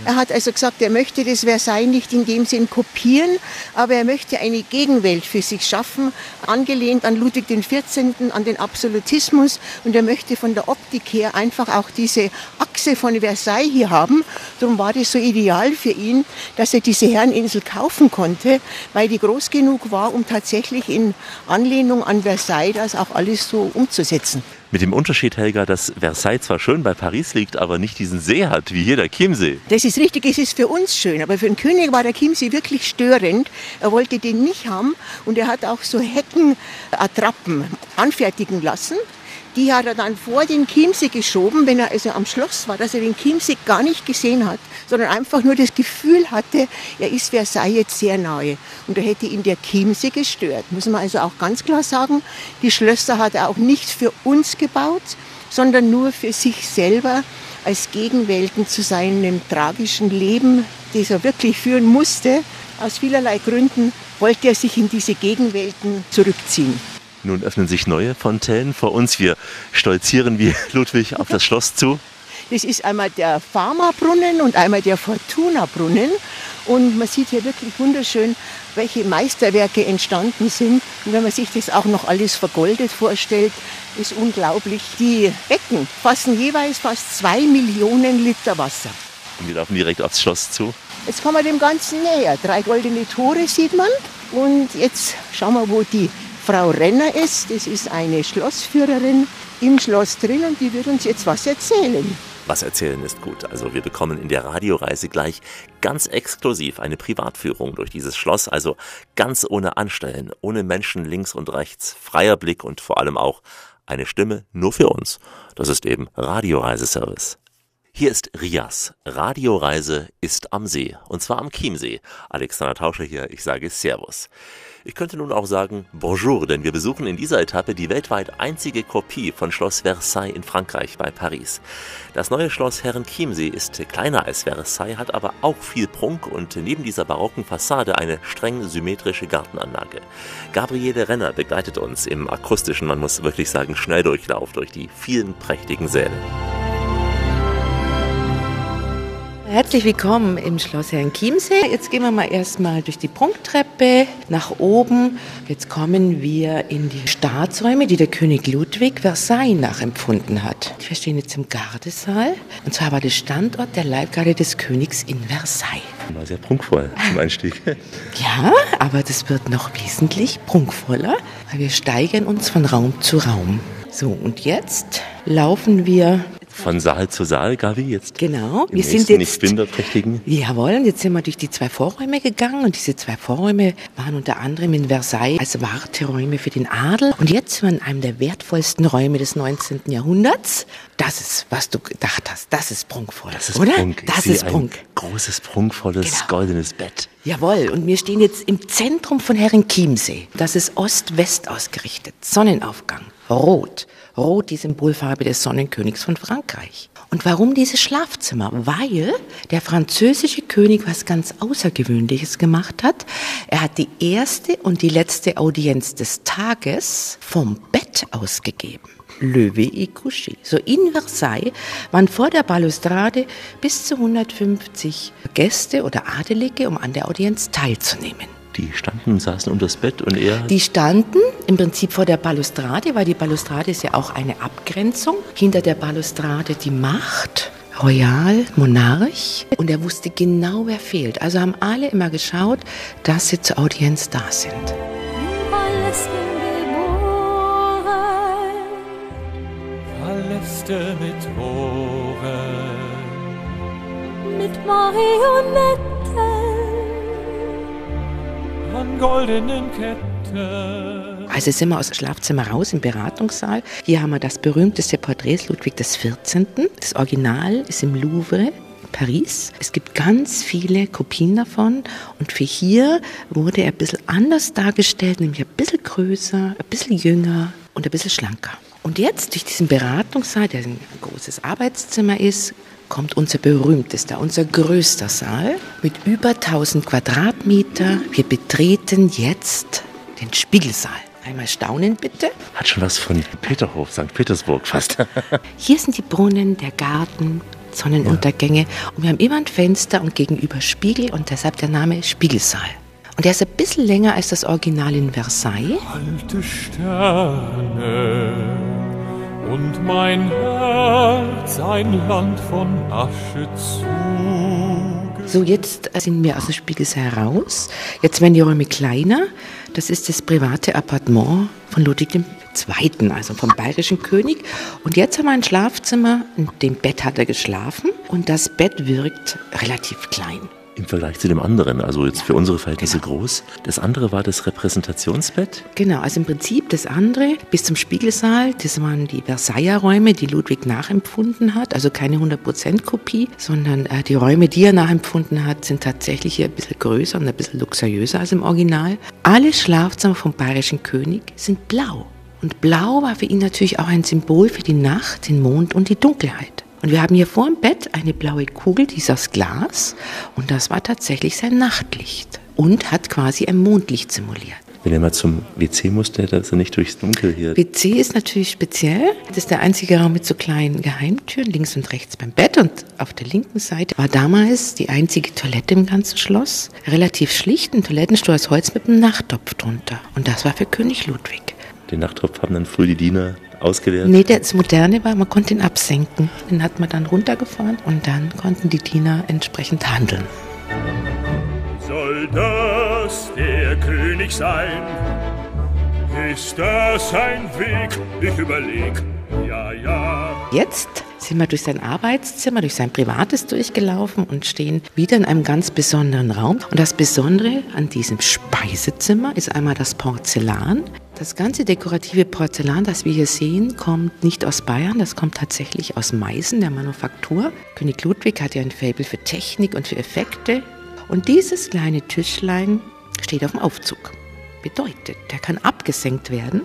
Er hat also gesagt, er möchte das Versailles nicht in dem Sinn kopieren, aber er möchte eine Gegenwelt für sich schaffen, angelehnt an Ludwig XIV., an den Absolutismus. Und er möchte von der Optik her einfach auch diese Achse von Versailles hier haben. Darum war das so ideal für ihn, dass er diese Herreninsel kaufen konnte, weil die groß genug war, um tatsächlich in Anlehnung an Versailles das auch alles so umzusetzen. Mit dem Unterschied, Helga, dass Versailles zwar schön bei Paris liegt, aber nicht diesen See hat, wie hier der Chiemsee. Das ist richtig, es ist für uns schön, aber für den König war der Chiemsee wirklich störend. Er wollte den nicht haben und er hat auch so Heckenattrappen anfertigen lassen. Die hat er dann vor den Chiemsee geschoben, wenn er also am Schloss war, dass er den Chiemsee gar nicht gesehen hat, sondern einfach nur das Gefühl hatte, er ist Versailles jetzt sehr nahe. Und da hätte ihn der Chiemsee gestört. Muss man also auch ganz klar sagen, die Schlösser hat er auch nicht für uns gebaut, sondern nur für sich selber als Gegenwelten zu seinem tragischen Leben, das er wirklich führen musste. Aus vielerlei Gründen wollte er sich in diese Gegenwelten zurückziehen. Nun öffnen sich neue Fontänen vor uns. Wir stolzieren wie [laughs] Ludwig auf das Schloss zu. Das ist einmal der Pharma-Brunnen und einmal der Fortuna-Brunnen. Und man sieht hier wirklich wunderschön, welche Meisterwerke entstanden sind. Und wenn man sich das auch noch alles vergoldet vorstellt, ist unglaublich. Die Becken fassen jeweils fast zwei Millionen Liter Wasser. Und wir laufen direkt aufs Schloss zu. Jetzt kommen wir dem Ganzen näher. Drei goldene Tore sieht man. Und jetzt schauen wir, wo die Frau Renner ist. Das ist eine Schlossführerin im Schloss drin und die wird uns jetzt was erzählen. Was erzählen ist gut. Also wir bekommen in der Radioreise gleich ganz exklusiv eine Privatführung durch dieses Schloss. Also ganz ohne Anstellen, ohne Menschen links und rechts, freier Blick und vor allem auch eine Stimme nur für uns. Das ist eben Radioreiseservice. Hier ist Rias. Radioreise ist am See. Und zwar am Chiemsee. Alexander Tauscher hier. Ich sage Servus. Ich könnte nun auch sagen Bonjour, denn wir besuchen in dieser Etappe die weltweit einzige Kopie von Schloss Versailles in Frankreich bei Paris. Das neue Schloss Herrenchiemsee ist kleiner als Versailles, hat aber auch viel Prunk und neben dieser barocken Fassade eine streng symmetrische Gartenanlage. Gabriele Renner begleitet uns im akustischen, man muss wirklich sagen, Schnelldurchlauf durch die vielen prächtigen Säle. Herzlich willkommen im Schloss Herrenchiemsee. Jetzt gehen wir mal erstmal durch die Prunktreppe nach oben. Jetzt kommen wir in die Staatsräume, die der König Ludwig Versailles nachempfunden hat. Wir stehen jetzt im Gardesaal. Und zwar war der Standort der Leibgarde des Königs in Versailles. War sehr prunkvoll zum Einstieg. [laughs] Ja, aber das wird noch wesentlich prunkvoller, weil wir steigern uns von Raum zu Raum. So, und jetzt laufen wir Von Saal zu Saal, Gabi, jetzt. Genau, wir sind nächsten, nicht jetzt Binderträchtigen. Jawohl, und jetzt sind wir durch die zwei Vorräume gegangen und diese zwei Vorräume waren unter anderem in Versailles als Warteräume für den Adel. Und jetzt sind wir in einem der wertvollsten Räume des 19. Jahrhunderts. Das ist, was du gedacht hast, das ist prunkvoll, Das ist oder? Prunk. Das ist Prunk. Ein großes, prunkvolles, Genau. goldenes Bett. Jawohl, und wir stehen jetzt im Zentrum von Herrenchiemsee. Das ist Ost-West ausgerichtet. Sonnenaufgang, rot. Rot die Symbolfarbe des Sonnenkönigs von Frankreich. Und warum dieses Schlafzimmer? Weil der französische König was ganz Außergewöhnliches gemacht hat. Er hat die erste und die letzte Audienz des Tages vom Bett ausgegeben. Levé et couché. So in Versailles waren vor der Balustrade bis zu 150 Gäste oder Adelige, um an der Audienz teilzunehmen. Die standen, saßen unter das Bett und er. Die standen im Prinzip vor der Balustrade, weil die Balustrade ist ja auch eine Abgrenzung. Hinter der Balustrade die Macht, Royal, Monarch. Und er wusste genau, wer fehlt. Also haben alle immer geschaut, dass sie zur Audienz da sind. Paläste mit Toren, mit Marionetten. An goldenen Ketten. Also sind wir aus dem Schlafzimmer raus im Beratungssaal. Hier haben wir das berühmteste Porträt Ludwig XIV. Das Original ist im Louvre Paris. Es gibt ganz viele Kopien davon und für hier wurde er ein bisschen anders dargestellt, nämlich ein bisschen größer, ein bisschen jünger und ein bisschen schlanker. Und jetzt durch diesen Beratungssaal, der ein großes Arbeitszimmer ist, kommt unser berühmtester, unser größter Saal mit über 1000 Quadratmeter. Wir betreten jetzt den Spiegelsaal. Einmal staunen bitte. Hat schon was von Peterhof, St. Petersburg fast. [laughs] Hier sind die Brunnen, der Garten, Sonnenuntergänge und wir haben immer ein Fenster und gegenüber Spiegel und deshalb der Name Spiegelsaal. Und der ist ein bisschen länger als das Original in Versailles. Alte Sterne und mein Herz ein Land von Asche zu. So, jetzt sind wir aus dem Spiegelsaal raus. Jetzt werden die Räume kleiner. Das ist das private Appartement von Ludwig II., also vom bayerischen König. Und jetzt haben wir ein Schlafzimmer, in dem Bett hat er geschlafen und das Bett wirkt relativ klein. Im Vergleich zu dem anderen, also jetzt für unsere Verhältnisse groß. Das andere war das Repräsentationsbett. Genau, also im Prinzip das andere bis zum Spiegelsaal, das waren die Versailler Räume, die Ludwig nachempfunden hat. Also keine 100% Kopie, sondern äh, die Räume, die er nachempfunden hat, sind tatsächlich hier ein bisschen größer und ein bisschen luxuriöser als im Original. Alle Schlafzimmer vom bayerischen König sind blau. Und blau war für ihn natürlich auch ein Symbol für die Nacht, den Mond und die Dunkelheit. Und wir haben hier vor dem Bett eine blaue Kugel, die ist aus Glas. Und das war tatsächlich sein Nachtlicht. Und hat quasi ein Mondlicht simuliert. Wenn er mal zum WC musste, da ist er nicht durchs Dunkel hier. WC ist natürlich speziell. Das ist der einzige Raum mit so kleinen Geheimtüren, links und rechts beim Bett. Und auf der linken Seite war damals die einzige Toilette im ganzen Schloss. Relativ schlicht, ein Toilettenstuhl aus Holz mit einem Nachttopf drunter. Und das war für König Ludwig. Den Nachttopf haben dann früh die Diener ausgeleert? Nee, das Moderne war, man konnte ihn absenken. Den hat man dann runtergefahren und dann konnten die Diener entsprechend handeln. Soll das der König sein? Ist das ein Weg? Ich überleg. Ja, ja. Jetzt sind wir durch sein Arbeitszimmer, durch sein privates durchgelaufen und stehen wieder in einem ganz besonderen Raum. Und das Besondere an diesem Speisezimmer ist einmal das Porzellan. Das ganze dekorative Porzellan, das wir hier sehen, kommt nicht aus Bayern, das kommt tatsächlich aus Meißen, der Manufaktur. König Ludwig hat ja ein Faible für Technik und für Effekte. Und dieses kleine Tischlein steht auf dem Aufzug. Bedeutet, der kann abgesenkt werden.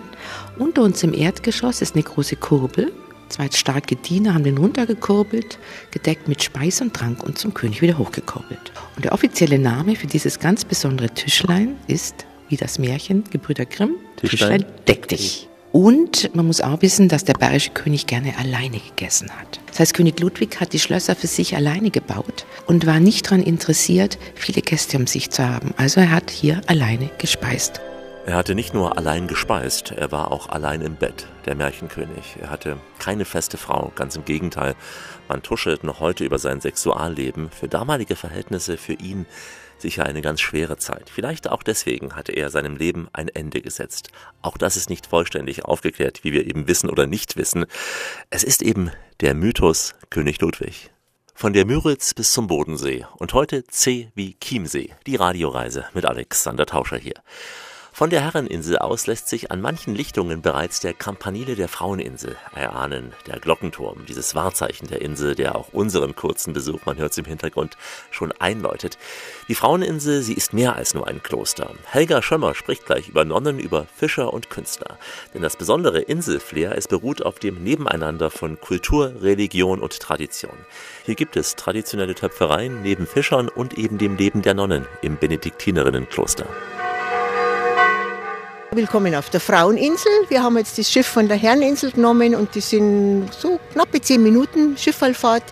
Unter uns im Erdgeschoss ist eine große Kurbel. Zwei starke Diener haben den runtergekurbelt, gedeckt mit Speis und Trank und zum König wieder hochgekurbelt. Und der offizielle Name für dieses ganz besondere Tischlein ist, wie das Märchen Gebrüder Grimm, Tischlein, deck dich. Und man muss auch wissen, dass der bayerische König gerne alleine gegessen hat. Das heißt, König Ludwig hat die Schlösser für sich alleine gebaut und war nicht daran interessiert, viele Gäste um sich zu haben. Also er hat hier alleine gespeist. Er hatte nicht nur allein gespeist, er war auch allein im Bett, der Märchenkönig. Er hatte keine feste Frau, ganz im Gegenteil. Man tuschelt noch heute über sein Sexualleben. Für damalige Verhältnisse, für ihn sicher eine ganz schwere Zeit. Vielleicht auch deswegen hatte er seinem Leben ein Ende gesetzt. Auch das ist nicht vollständig aufgeklärt, wie wir eben wissen oder nicht wissen. Es ist eben der Mythos König Ludwig. Von der Müritz bis zum Bodensee und heute C wie Chiemsee, die Radioreise mit Alexander Tauscher hier. Von der Herreninsel aus lässt sich an manchen Lichtungen bereits der Campanile der Fraueninsel erahnen, der Glockenturm, dieses Wahrzeichen der Insel, der auch unseren kurzen Besuch, man hört es im Hintergrund, schon einläutet. Die Fraueninsel, sie ist mehr als nur ein Kloster. Helga Schömmer spricht gleich über Nonnen, über Fischer und Künstler. Denn das besondere Inselflair, es beruht auf dem Nebeneinander von Kultur, Religion und Tradition. Hier gibt es traditionelle Töpfereien neben Fischern und eben dem Leben der Nonnen im Benediktinerinnenkloster. Willkommen auf der Fraueninsel. Wir haben jetzt das Schiff von der Herreninsel genommen und das sind so knappe zehn Minuten Schifffallfahrt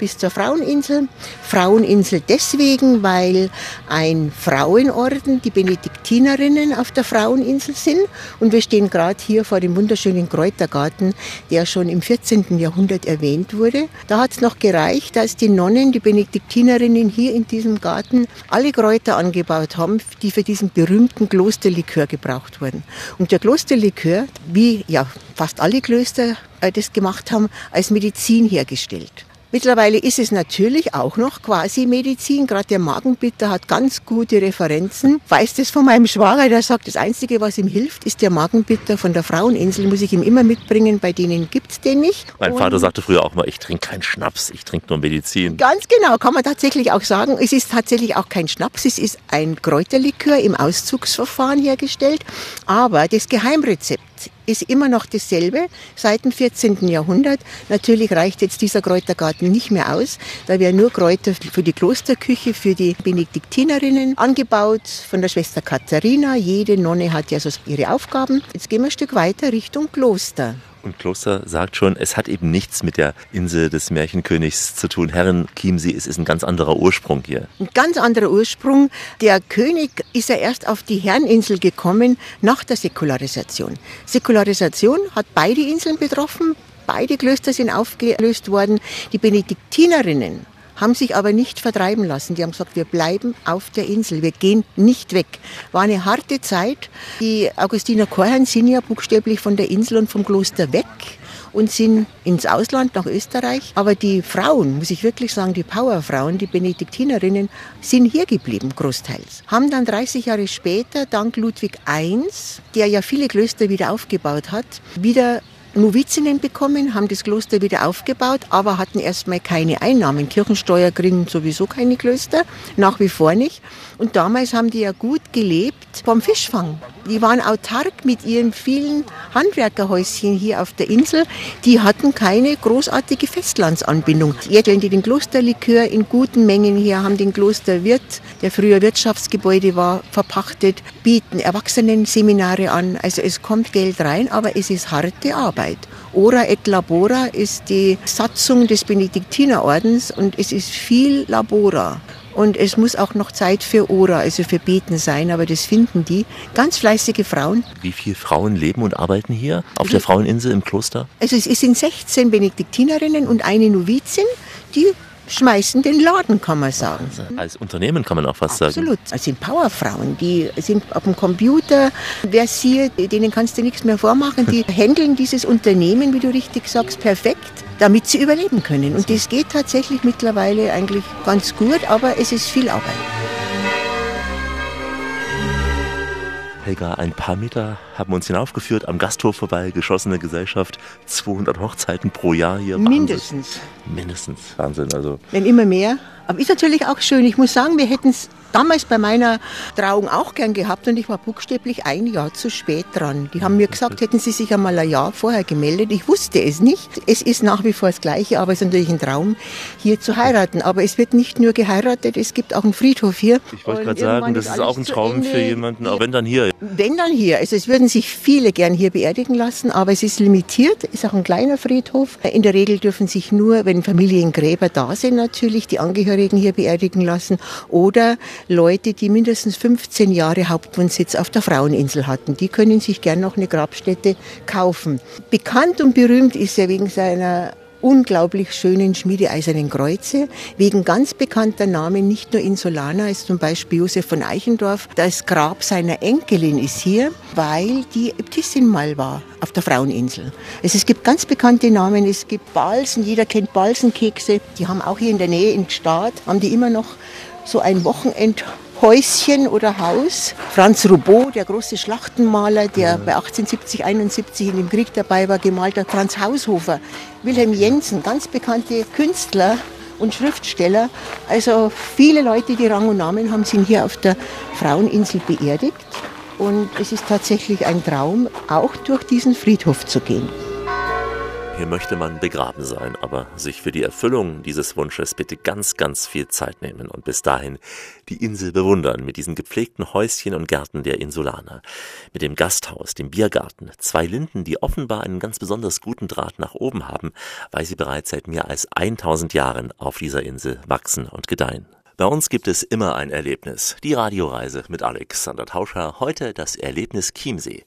bis zur Fraueninsel. Fraueninsel deswegen, weil ein Frauenorden, die Benediktinerinnen auf der Fraueninsel sind. Und wir stehen gerade hier vor dem wunderschönen Kräutergarten, der schon im 14. Jahrhundert erwähnt wurde. Da hat es noch gereicht, dass die Nonnen, die Benediktinerinnen hier in diesem Garten alle Kräuter angebaut haben, die für diesen berühmten Klosterlikör gebraucht wurden. Und der Klosterlikör, wie ja fast alle Klöster äh, das gemacht haben, als Medizin hergestellt. Mittlerweile ist es natürlich auch noch quasi Medizin. Gerade der Magenbitter hat ganz gute Referenzen. Weiß das von meinem Schwager, der sagt, das Einzige, was ihm hilft, ist der Magenbitter von der Fraueninsel. Muss ich ihm immer mitbringen. Bei denen gibt's den nicht. Mein Und Vater sagte früher auch mal, ich trinke keinen Schnaps, ich trinke nur Medizin. Ganz genau, kann man tatsächlich auch sagen. Es ist tatsächlich auch kein Schnaps, es ist ein Kräuterlikör im Auszugsverfahren hergestellt. Aber das Geheimrezept ist immer noch dasselbe seit dem 14. Jahrhundert. Natürlich reicht jetzt dieser Kräutergarten nicht mehr aus. Da werden nur Kräuter für die Klosterküche, für die Benediktinerinnen angebaut von der Schwester Katharina. Jede Nonne hat ja so ihre Aufgaben. Jetzt gehen wir ein Stück weiter Richtung Kloster. Und Kloster sagt schon, es hat eben nichts mit der Insel des Märchenkönigs zu tun. Herren Chiemsee, es ist ein ganz anderer Ursprung hier. Ein ganz anderer Ursprung. Der König ist ja erst auf die Herreninsel gekommen nach der Säkularisation. Säkularisation hat beide Inseln betroffen. Beide Klöster sind aufgelöst worden. Die Benediktinerinnen haben sich aber nicht vertreiben lassen. Die haben gesagt, wir bleiben auf der Insel, wir gehen nicht weg. War eine harte Zeit. Die Augustiner Chorherren sind ja buchstäblich von der Insel und vom Kloster weg und sind ins Ausland nach Österreich. Aber die Frauen, muss ich wirklich sagen, die Powerfrauen, die Benediktinerinnen, sind hier geblieben, großteils. Haben dann 30 Jahre später, dank Ludwig I., der ja viele Klöster wieder aufgebaut hat, wieder Novizinnen bekommen, haben das Kloster wieder aufgebaut, aber hatten erstmal keine Einnahmen. Kirchensteuer kriegen sowieso keine Klöster, nach wie vor nicht. Und damals haben die ja gut gelebt vom Fischfang. Die waren autark mit ihren vielen Handwerkerhäuschen hier auf der Insel. Die hatten keine großartige Festlandsanbindung. Die stellen die den Klosterlikör in guten Mengen her, haben den Klosterwirt, der früher Wirtschaftsgebäude war, verpachtet, bieten Erwachsenenseminare an. Also es kommt Geld rein, aber es ist harte Arbeit. Ora et labora ist die Satzung des Benediktinerordens und es ist viel Labora. Und es muss auch noch Zeit für Ora, also für Beten sein, aber das finden die. Ganz fleißige Frauen. Wie viele Frauen leben und arbeiten hier auf der Fraueninsel im Kloster? Also es sind 16 Benediktinerinnen und eine Novizin, die schmeißen den Laden, kann man sagen. Als Unternehmen kann man auch fast sagen. Absolut. Es sind Powerfrauen, die sind auf dem Computer versiert, denen kannst du nichts mehr vormachen. Die handeln dieses Unternehmen, wie du richtig sagst, perfekt, damit sie überleben können. Und das geht tatsächlich mittlerweile eigentlich ganz gut, aber es ist viel Arbeit. Helga, ein paar Meter haben uns hinaufgeführt, am Gasthof vorbei, geschossene Gesellschaft, 200 Hochzeiten pro Jahr hier. Wahnsinn. Mindestens. Mindestens, Wahnsinn. Also Wenn immer mehr. Aber ist natürlich auch schön. Ich muss sagen, wir hätten es damals bei meiner Trauung auch gern gehabt und ich war buchstäblich ein Jahr zu spät dran. Die haben mir gesagt, hätten sie sich einmal ein Jahr vorher gemeldet. Ich wusste es nicht. Es ist nach wie vor das Gleiche, aber es ist natürlich ein Traum, hier zu heiraten. Aber es wird nicht nur geheiratet, es gibt auch einen Friedhof hier. ich wollte gerade sagen, das ist auch ein Traum für jemanden, auch wenn dann hier. Wenn dann hier. Also es würden sich viele gern hier beerdigen lassen, aber es ist limitiert, ist auch ein kleiner Friedhof. In der Regel dürfen sich nur, wenn Familiengräber da sind, natürlich die Angehörigen hier beerdigen lassen oder Leute, die mindestens 15 Jahre Hauptwohnsitz auf der Fraueninsel hatten. Die können sich gern noch eine Grabstätte kaufen. Bekannt und berühmt ist er wegen seiner unglaublich schönen schmiedeeisernen Kreuze, wegen ganz bekannter Namen, nicht nur Insulana, ist zum Beispiel Josef von Eichendorff. Das Grab seiner Enkelin ist hier, weil die Äbtissin mal war auf der Fraueninsel. Also es gibt ganz bekannte Namen, es gibt Balsen, jeder kennt Balsenkekse. Die haben auch hier in der Nähe in Gstaad, haben die immer noch so ein Wochenendhäuschen oder Haus. Franz Roubaud, der große Schlachtenmaler, der bei 1870, 71 in dem Krieg dabei war, gemalt hat. Franz Haushofer, Wilhelm Jensen, ganz bekannte Künstler und Schriftsteller. Also viele Leute, die Rang und Namen haben, sind hier auf der Fraueninsel beerdigt. Und es ist tatsächlich ein Traum, auch durch diesen Friedhof zu gehen. Hier möchte man begraben sein, aber sich für die Erfüllung dieses Wunsches bitte ganz, ganz viel Zeit nehmen und bis dahin die Insel bewundern mit diesen gepflegten Häuschen und Gärten der Insulaner, mit dem Gasthaus, dem Biergarten, zwei Linden, die offenbar einen ganz besonders guten Draht nach oben haben, weil sie bereits seit mehr als 1000 Jahren auf dieser Insel wachsen und gedeihen. Bei uns gibt es immer ein Erlebnis. Die Radioreise mit Alexander Tauscher. Heute das Erlebnis Chiemsee.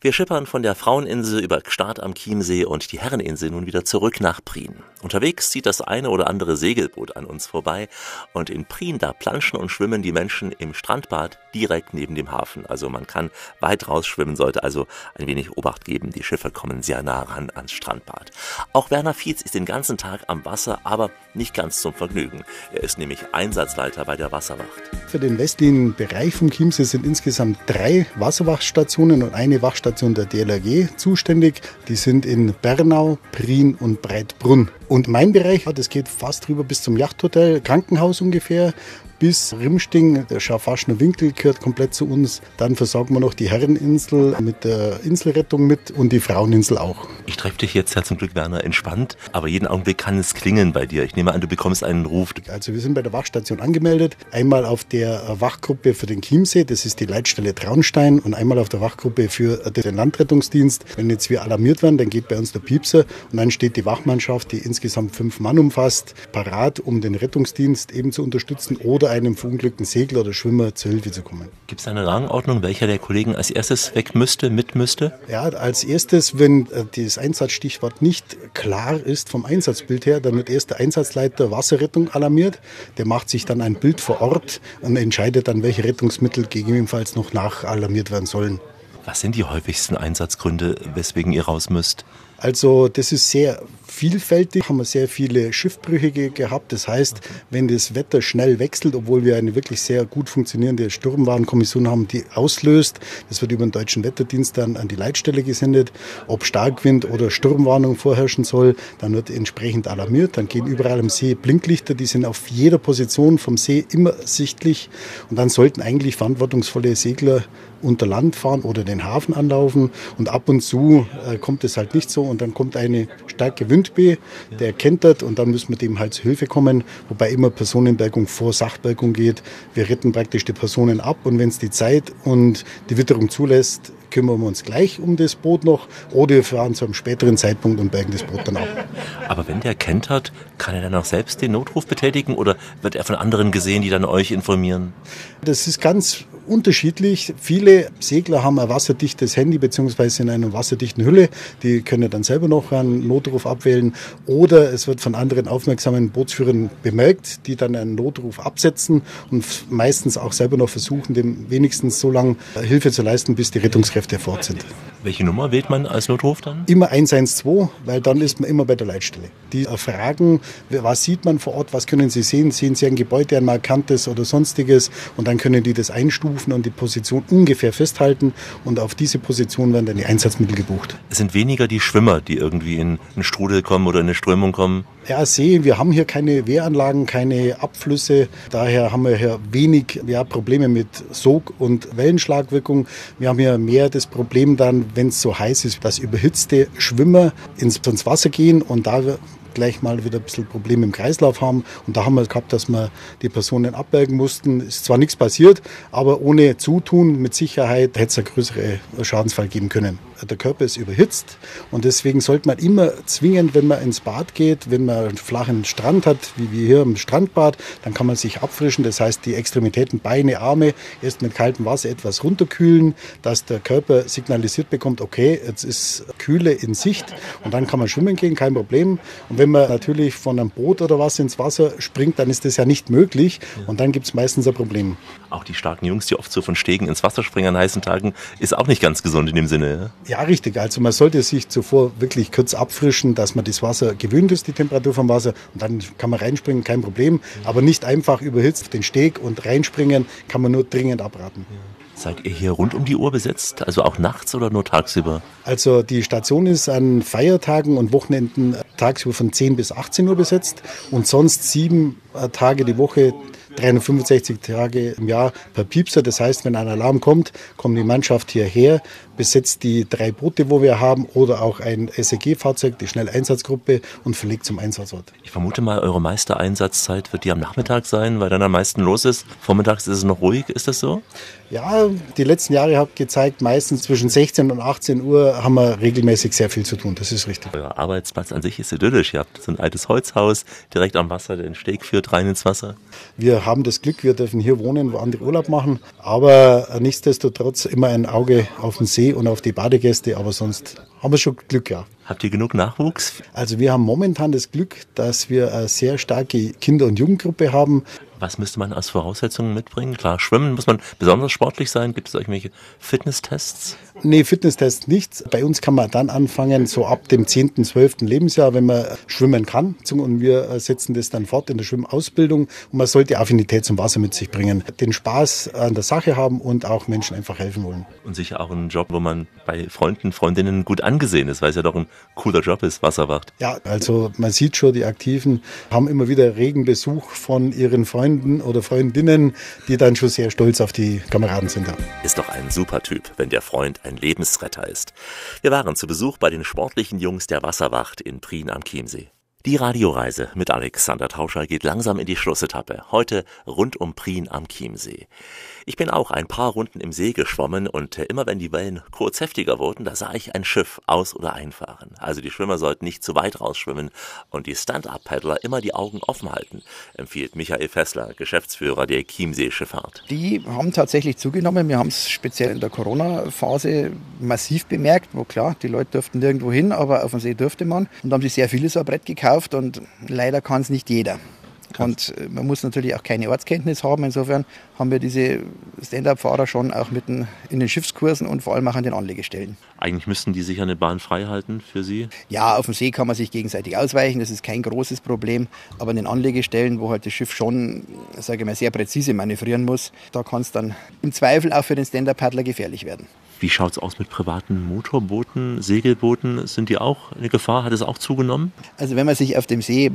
Wir schippern von der Fraueninsel über Gstaad am Chiemsee und die Herreninsel nun wieder zurück nach Prien. Unterwegs zieht das eine oder andere Segelboot an uns vorbei und in Prien, da planschen und schwimmen die Menschen im Strandbad direkt neben dem Hafen. Also man kann weit rausschwimmen, sollte also ein wenig Obacht geben. Die Schiffe kommen sehr nah ran ans Strandbad. Auch Werner Fietz ist den ganzen Tag am Wasser, aber nicht ganz zum Vergnügen. Er ist nämlich Einsatzleiter bei der Wasserwacht. Für den westlichen Bereich vom Chiemsee sind insgesamt drei Wasserwachstationen und eine Wachstation der DLRG zuständig. Die sind in Bernau, Prien und Breitbrunn. Und mein Bereich, das geht fast rüber bis zum Yachthotel, Krankenhaus ungefähr bis Rimsting. Der Schafaschner Winkel gehört komplett zu uns. Dann versorgen wir noch die Herreninsel mit der Inselrettung mit und die Fraueninsel auch. Ich treffe dich jetzt ja zum Glück, Werner, entspannt, aber jeden Augenblick kann es klingeln bei dir. Ich nehme an, du bekommst einen Ruf. Also wir sind bei der Wachstation angemeldet. Einmal auf der Wachgruppe für den Chiemsee, das ist die Leitstelle Traunstein und einmal auf der Wachgruppe für den Landrettungsdienst. Wenn jetzt wir alarmiert werden, dann geht bei uns der Piepser und dann steht die Wachmannschaft, die insgesamt fünf Mann umfasst, parat, um den Rettungsdienst eben zu unterstützen oder einem verunglückten Segler oder Schwimmer zur Hilfe zu kommen. Gibt es eine Rangordnung, welcher der Kollegen als erstes weg müsste, mit müsste? Ja, als erstes, wenn äh, das Einsatzstichwort nicht klar ist vom Einsatzbild her, dann wird erst der Einsatzleiter Wasserrettung alarmiert. Der macht sich dann ein Bild vor Ort und entscheidet dann, welche Rettungsmittel gegebenenfalls noch nachalarmiert werden sollen. Was sind die häufigsten Einsatzgründe, weswegen ihr raus müsst? Also das ist sehr vielfältig. Haben wir sehr viele Schiffbrüche gehabt. Das heißt, wenn das Wetter schnell wechselt, obwohl wir eine wirklich sehr gut funktionierende Sturmwarnkommission haben, die auslöst, das wird über den deutschen Wetterdienst dann an die Leitstelle gesendet. Ob Starkwind oder Sturmwarnung vorherrschen soll, dann wird entsprechend alarmiert. Dann gehen überall am See Blinklichter, die sind auf jeder Position vom See immer sichtlich. Und dann sollten eigentlich verantwortungsvolle Segler unter Land fahren oder den Hafen anlaufen. Und ab und zu äh, kommt es halt nicht so und dann kommt eine starke Windbee, der kentert und dann müssen wir dem halt zu Hilfe kommen, wobei immer Personenbergung vor Sachbergung geht. Wir retten praktisch die Personen ab und wenn es die Zeit und die Witterung zulässt, kümmern wir uns gleich um das Boot noch oder wir fahren zu einem späteren Zeitpunkt und bergen das Boot dann ab. Aber wenn der kentert, kann er dann auch selbst den Notruf betätigen oder wird er von anderen gesehen, die dann euch informieren? Das ist ganz unterschiedlich. Viele Segler haben ein wasserdichtes Handy beziehungsweise in einer wasserdichten Hülle. Die können dann selber noch einen Notruf abwählen. Oder es wird von anderen aufmerksamen Bootsführern bemerkt, die dann einen Notruf absetzen und meistens auch selber noch versuchen, dem wenigstens so lange Hilfe zu leisten, bis die Rettungskräfte fort sind. Welche Nummer wählt man als Notruf dann? Immer 112, weil dann ist man immer bei der Leitstelle. Die fragen, was sieht man vor Ort, was können Sie sehen? Sehen Sie ein Gebäude, ein markantes oder sonstiges? Und dann können die das einstufen und die Position ungefähr festhalten. Und auf diese Position werden dann die Einsatzmittel gebucht. Es sind weniger die Schwimmer, die irgendwie in einen Strudel kommen oder in eine Strömung kommen? Ja, See, wir haben hier keine Wehranlagen, keine Abflüsse. Daher haben wir hier wenig ja, Probleme mit Sog- und Wellenschlagwirkung. Wir haben hier mehr das Problem dann, wenn es so heiß ist, dass überhitzte Schwimmer ins, ins Wasser gehen und da gleich mal wieder ein bisschen Probleme im Kreislauf haben. Und da haben wir gehabt, dass wir die Personen abbergen mussten. Ist zwar nichts passiert, aber ohne Zutun mit Sicherheit hätte es einen größeren Schadensfall geben können. Der Körper ist überhitzt und deswegen sollte man immer zwingend, wenn man ins Bad geht, wenn man einen flachen Strand hat, wie wir hier im Strandbad, dann kann man sich abfrischen. Das heißt, die Extremitäten, Beine, Arme erst mit kaltem Wasser etwas runterkühlen, dass der Körper signalisiert bekommt, okay, jetzt ist Kühle in Sicht und dann kann man schwimmen gehen, kein Problem. Und wenn man natürlich von einem Boot oder was ins Wasser springt, dann ist das ja nicht möglich und dann gibt es meistens ein Problem. Auch die starken Jungs, die oft so von Stegen ins Wasser springen an heißen Tagen, ist auch nicht ganz gesund in dem Sinne. Ja richtig. Also man sollte sich zuvor wirklich kurz abfrischen, dass man das Wasser gewöhnt ist, die Temperatur vom Wasser und dann kann man reinspringen, kein Problem. Aber nicht einfach überhitzt auf den Steg und reinspringen, kann man nur dringend abraten. Ja. Seid ihr hier rund um die Uhr besetzt, also auch nachts oder nur tagsüber? Also die Station ist an Feiertagen und Wochenenden tagsüber von 10 bis 18 Uhr besetzt und sonst sieben äh, Tage die Woche 365 Tage im Jahr per Piepser. Das heißt, wenn ein Alarm kommt, kommt die Mannschaft hierher, besetzt die drei Boote, wo wir haben, oder auch ein SEG-Fahrzeug, die Schnelleinsatzgruppe und verlegt zum Einsatzort. Ich vermute mal, eure meiste Einsatzzeit wird die am Nachmittag sein, weil dann am meisten los ist. Vormittags ist es noch ruhig, ist das so? Ja, die letzten Jahre haben gezeigt, meistens zwischen 16 und 18 Uhr haben wir regelmäßig sehr viel zu tun. Das ist richtig. Euer Arbeitsplatz an sich ist idyllisch. Ihr habt so ein altes Holzhaus direkt am Wasser, den Steg führt rein ins Wasser. Wir haben das Glück, wir dürfen hier wohnen, wo andere Urlaub machen. Aber nichtsdestotrotz immer ein Auge auf den See und auf die Badegäste. Aber sonst haben wir schon Glück, ja. Habt ihr genug Nachwuchs? Also wir haben momentan das Glück, dass wir eine sehr starke Kinder- und Jugendgruppe haben. Was müsste man als Voraussetzungen mitbringen? Klar, schwimmen muss man besonders sportlich sein. Gibt es irgendwelche Fitnesstests? Nee, Fitnesstest nichts. Bei uns kann man dann anfangen, so ab dem 10., 12. Lebensjahr, wenn man schwimmen kann. Und wir setzen das dann fort in der Schwimmausbildung. Und man sollte Affinität zum Wasser mit sich bringen, den Spaß an der Sache haben und auch Menschen einfach helfen wollen. Und sicher auch einen Job, wo man bei Freunden, Freundinnen gut angesehen ist, weil es ja doch ein cooler Job ist, Wasserwacht. Ja, also man sieht schon, die Aktiven haben immer wieder regen Besuch von ihren Freunden oder Freundinnen, die dann schon sehr stolz auf die Kameraden sind. Ist doch ein super Typ, wenn der Freund ein Lebensretter ist. Wir waren zu Besuch bei den sportlichen Jungs der Wasserwacht in Prien am Chiemsee. Die Radioreise mit Alexander Tauscher geht langsam in die Schlussetappe. Heute rund um Prien am Chiemsee. Ich bin auch ein paar Runden im See geschwommen und immer wenn die Wellen kurz heftiger wurden, da sah ich ein Schiff aus- oder einfahren. Also die Schwimmer sollten nicht zu weit rausschwimmen und die Stand-Up-Paddler immer die Augen offen halten, empfiehlt Michael Fessler, Geschäftsführer der Chiemsee-Schifffahrt. Die haben tatsächlich zugenommen. Wir haben es speziell in der Corona-Phase massiv bemerkt, wo klar, die Leute durften nirgendwo hin, aber auf dem See durfte man. Und da haben sich sehr viele so ein Brett gekauft und leider kann es nicht jeder. Und äh, man muss natürlich auch keine Ortskenntnis haben. Insofern haben wir diese Stand-Up-Fahrer schon auch mitten in den Schiffskursen und vor allem auch an den Anlegestellen. Eigentlich müssten die sicher eine Bahn frei halten für Sie? Ja, auf dem See kann man sich gegenseitig ausweichen, das ist kein großes Problem. Aber an den Anlegestellen, wo halt das Schiff schon, sage ich mal, sehr präzise manövrieren muss, da kann es dann im Zweifel auch für den Stand-Up-Paddler gefährlich werden. Wie schaut es aus mit privaten Motorbooten, Segelbooten? Sind die auch eine Gefahr? Hat es auch zugenommen? Also wenn man sich auf dem See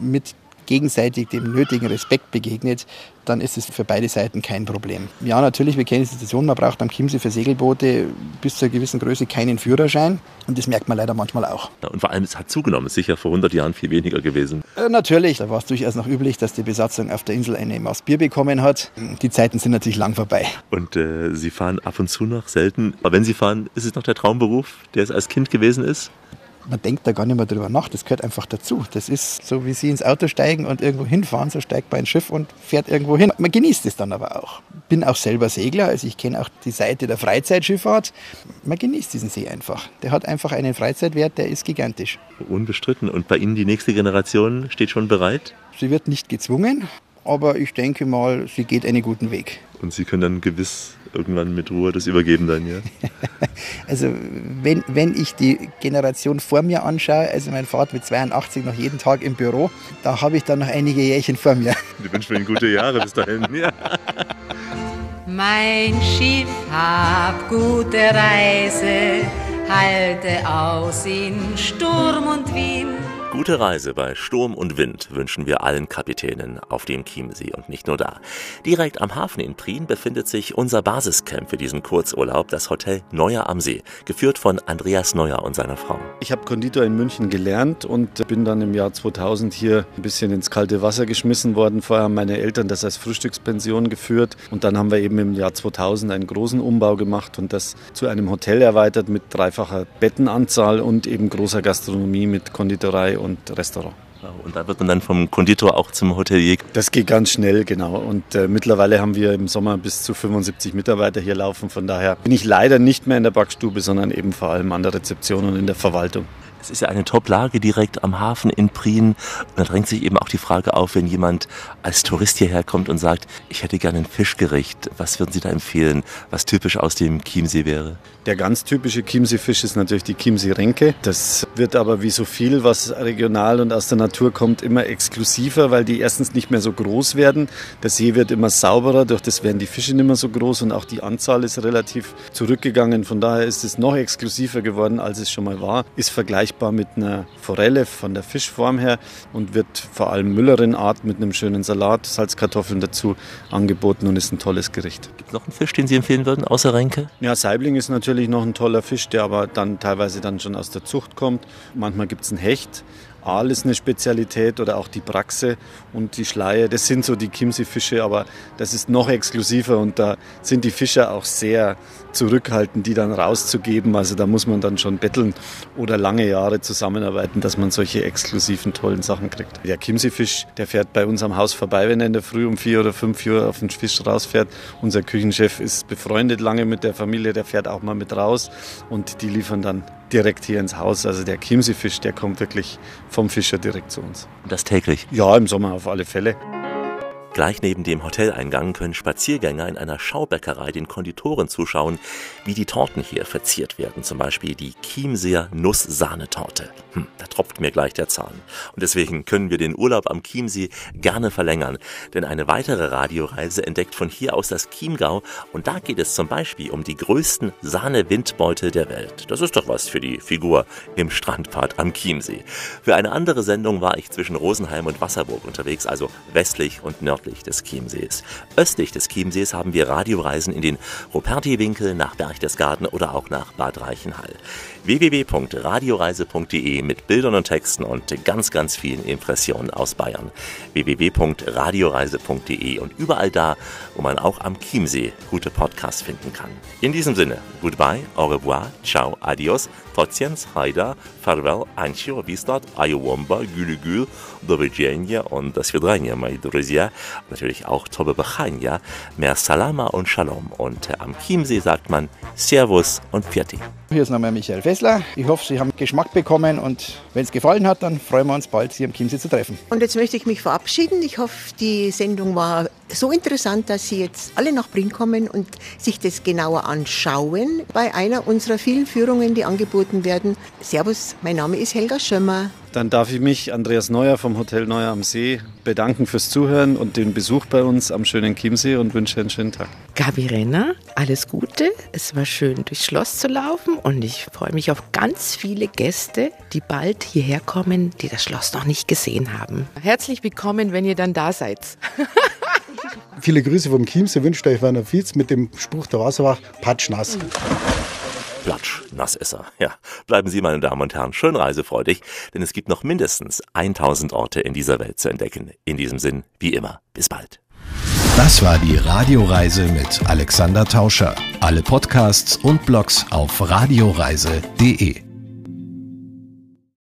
mit gegenseitig dem nötigen Respekt begegnet, dann ist es für beide Seiten kein Problem. Ja, natürlich, wir kennen die Situation, man braucht am Chiemsee für Segelboote bis zu einer gewissen Größe keinen Führerschein und das merkt man leider manchmal auch. Und vor allem, es hat zugenommen, es ist sicher vor 100 Jahren viel weniger gewesen. Äh, natürlich, da war es durchaus noch üblich, dass die Besatzung auf der Insel eine Maß Bier bekommen hat. Die Zeiten sind natürlich lang vorbei. Und äh, Sie fahren ab und zu noch selten, aber wenn Sie fahren, ist es noch der Traumberuf, der es als Kind gewesen ist? Man denkt da gar nicht mehr drüber nach. Das gehört einfach dazu. Das ist so, wie Sie ins Auto steigen und irgendwo hinfahren, so steigt man ein Schiff und fährt irgendwo hin. Man genießt es dann aber auch. Bin auch selber Segler, also ich kenne auch die Seite der Freizeitschifffahrt. Man genießt diesen See einfach. Der hat einfach einen Freizeitwert, der ist gigantisch. Unbestritten. Und bei Ihnen die nächste Generation steht schon bereit? Sie wird nicht gezwungen, aber ich denke mal, sie geht einen guten Weg. Und Sie können dann gewiss irgendwann mit Ruhe das übergeben dann, ja? [laughs] also wenn, wenn ich die Generation vor mir anschaue, also mein Vater mit 82 noch jeden Tag im Büro, da habe ich dann noch einige Jährchen vor mir. [laughs] Ich wünsche Ihnen gute Jahre bis dahin. Ja. Mein Schiff hab gute Reise, halte aus in Sturm und Wind. Gute Reise bei Sturm und Wind wünschen wir allen Kapitänen auf dem Chiemsee und nicht nur da. Direkt am Hafen in Prien befindet sich unser Basiscamp für diesen Kurzurlaub, das Hotel Neuer am See, geführt von Andreas Neuer und seiner Frau. Ich habe Konditor in München gelernt und bin dann im Jahr 2000 hier ein bisschen ins kalte Wasser geschmissen worden. Vorher haben meine Eltern das als Frühstückspension geführt und dann haben wir eben im Jahr 2000 einen großen Umbau gemacht und das zu einem Hotel erweitert mit dreifacher Bettenanzahl und eben großer Gastronomie mit Konditorei und Restaurant. Und da wird man dann vom Konditor auch zum Hotelier. Das geht ganz schnell, genau. Und äh, mittlerweile haben wir im Sommer bis zu 75 Mitarbeiter hier laufen. Von daher bin ich leider nicht mehr in der Backstube, sondern eben vor allem an der Rezeption und in der Verwaltung. Es ist ja eine Top-Lage direkt am Hafen in Prien. Und da drängt sich eben auch die Frage auf, wenn jemand als Tourist hierher kommt und sagt, ich hätte gerne ein Fischgericht. Was würden Sie da empfehlen, was typisch aus dem Chiemsee wäre? Der ganz typische Chiemsee-Fisch ist natürlich die Chiemsee-Renke. Das wird aber wie so viel, was regional und aus der Natur kommt, immer exklusiver, weil die erstens nicht mehr so groß werden. Der See wird immer sauberer, durch das werden die Fische nicht mehr so groß und auch die Anzahl ist relativ zurückgegangen. Von daher ist es noch exklusiver geworden, als es schon mal war. Ist vergleichbar mit einer Forelle von der Fischform her und wird vor allem Müllerin-Art mit einem schönen Salat, Salzkartoffeln dazu angeboten und ist ein tolles Gericht. Gibt es noch einen Fisch, den Sie empfehlen würden, außer Renke? Ja, Saibling ist natürlich noch ein toller Fisch, der aber dann teilweise dann schon aus der Zucht kommt. Manchmal gibt es einen Hecht, Aal ist eine Spezialität oder auch die Praxe und die Schleie. Das sind so die Chiemsee-Fische, aber das ist noch exklusiver und da sind die Fischer auch sehr zurückhaltend, die dann rauszugeben. Also da muss man dann schon betteln oder lange Jahre zusammenarbeiten, dass man solche exklusiven, tollen Sachen kriegt. Der Chiemsee-Fisch, der fährt bei uns am Haus vorbei, wenn er in der Früh um vier oder fünf Uhr auf den Fisch rausfährt. Unser Küchenchef ist befreundet lange mit der Familie, der fährt auch mal mit raus und die liefern dann direkt hier ins Haus. Also der Chiemsee-Fisch, der kommt wirklich vom Fischer direkt zu uns. Und das täglich? Ja, im Sommer auf alle Fälle. Gleich neben dem Hoteleingang können Spaziergänger in einer Schaubäckerei den Konditoren zuschauen, wie die Torten hier verziert werden. Zum Beispiel die Chiemseer Nuss-Sahnetorte. Hm, da tropft mir gleich der Zahn. Und deswegen können wir den Urlaub am Chiemsee gerne verlängern. Denn eine weitere Radioreise entdeckt von hier aus das Chiemgau. Und da geht es zum Beispiel um die größten Sahne-Windbeutel der Welt. Das ist doch was für die Figur im Strandbad am Chiemsee. Für eine andere Sendung war ich zwischen Rosenheim und Wasserburg unterwegs, also westlich und nördlich nördlich des Chiemsees. Östlich des Chiemsees haben wir Radioreisen in den Ruperti-Winkel nach Berchtesgaden oder auch nach Bad Reichenhall www.radioreise.de mit Bildern und Texten und ganz, ganz vielen Impressionen aus Bayern. www.radioreise.de und überall da, wo man auch am Chiemsee gute Podcasts finden kann. In diesem Sinne, goodbye, au revoir, ciao, adios, Totiens, Haida, farewell, Ancio, Vistat, Ayowomba, Gülügül, до widzenia und das Vidrenia, мои друзья. Natürlich auch Tobe Bechania, mehr Salama und Shalom. Und am Chiemsee sagt man Servus und Pfiati. Hier ist nochmal Michael Fessler. Ich hoffe, Sie haben Geschmack bekommen und wenn es gefallen hat, dann freuen wir uns bald, Sie am Chiemsee zu treffen. Und jetzt möchte ich mich verabschieden. Ich hoffe, die Sendung war so interessant, dass Sie jetzt alle nach Brünn kommen und sich das genauer anschauen bei einer unserer vielen Führungen, die angeboten werden. Servus, mein Name ist Helga Schömmer. Dann darf ich mich, Andreas Neuer vom Hotel Neuer am See, bedanken fürs Zuhören und den Besuch bei uns am schönen Chiemsee und wünsche einen schönen Tag. Gabi Renner, alles Gute. Es war schön, durchs Schloss zu laufen und ich freue mich auf ganz viele Gäste, die bald hierher kommen, die das Schloss noch nicht gesehen haben. Herzlich willkommen, wenn ihr dann da seid. Viele Grüße vom Chiemsee wünscht euch Werner Fietz mit dem Spruch der Wasserwach, patschnass. Platsch, Nassesser. Ja, bleiben Sie, meine Damen und Herren, schön reisefreudig, denn es gibt noch mindestens 1000 Orte in dieser Welt zu entdecken. In diesem Sinn, wie immer, bis bald. Das war die Radioreise mit Alexander Tauscher. Alle Podcasts und Blogs auf radioreise.de.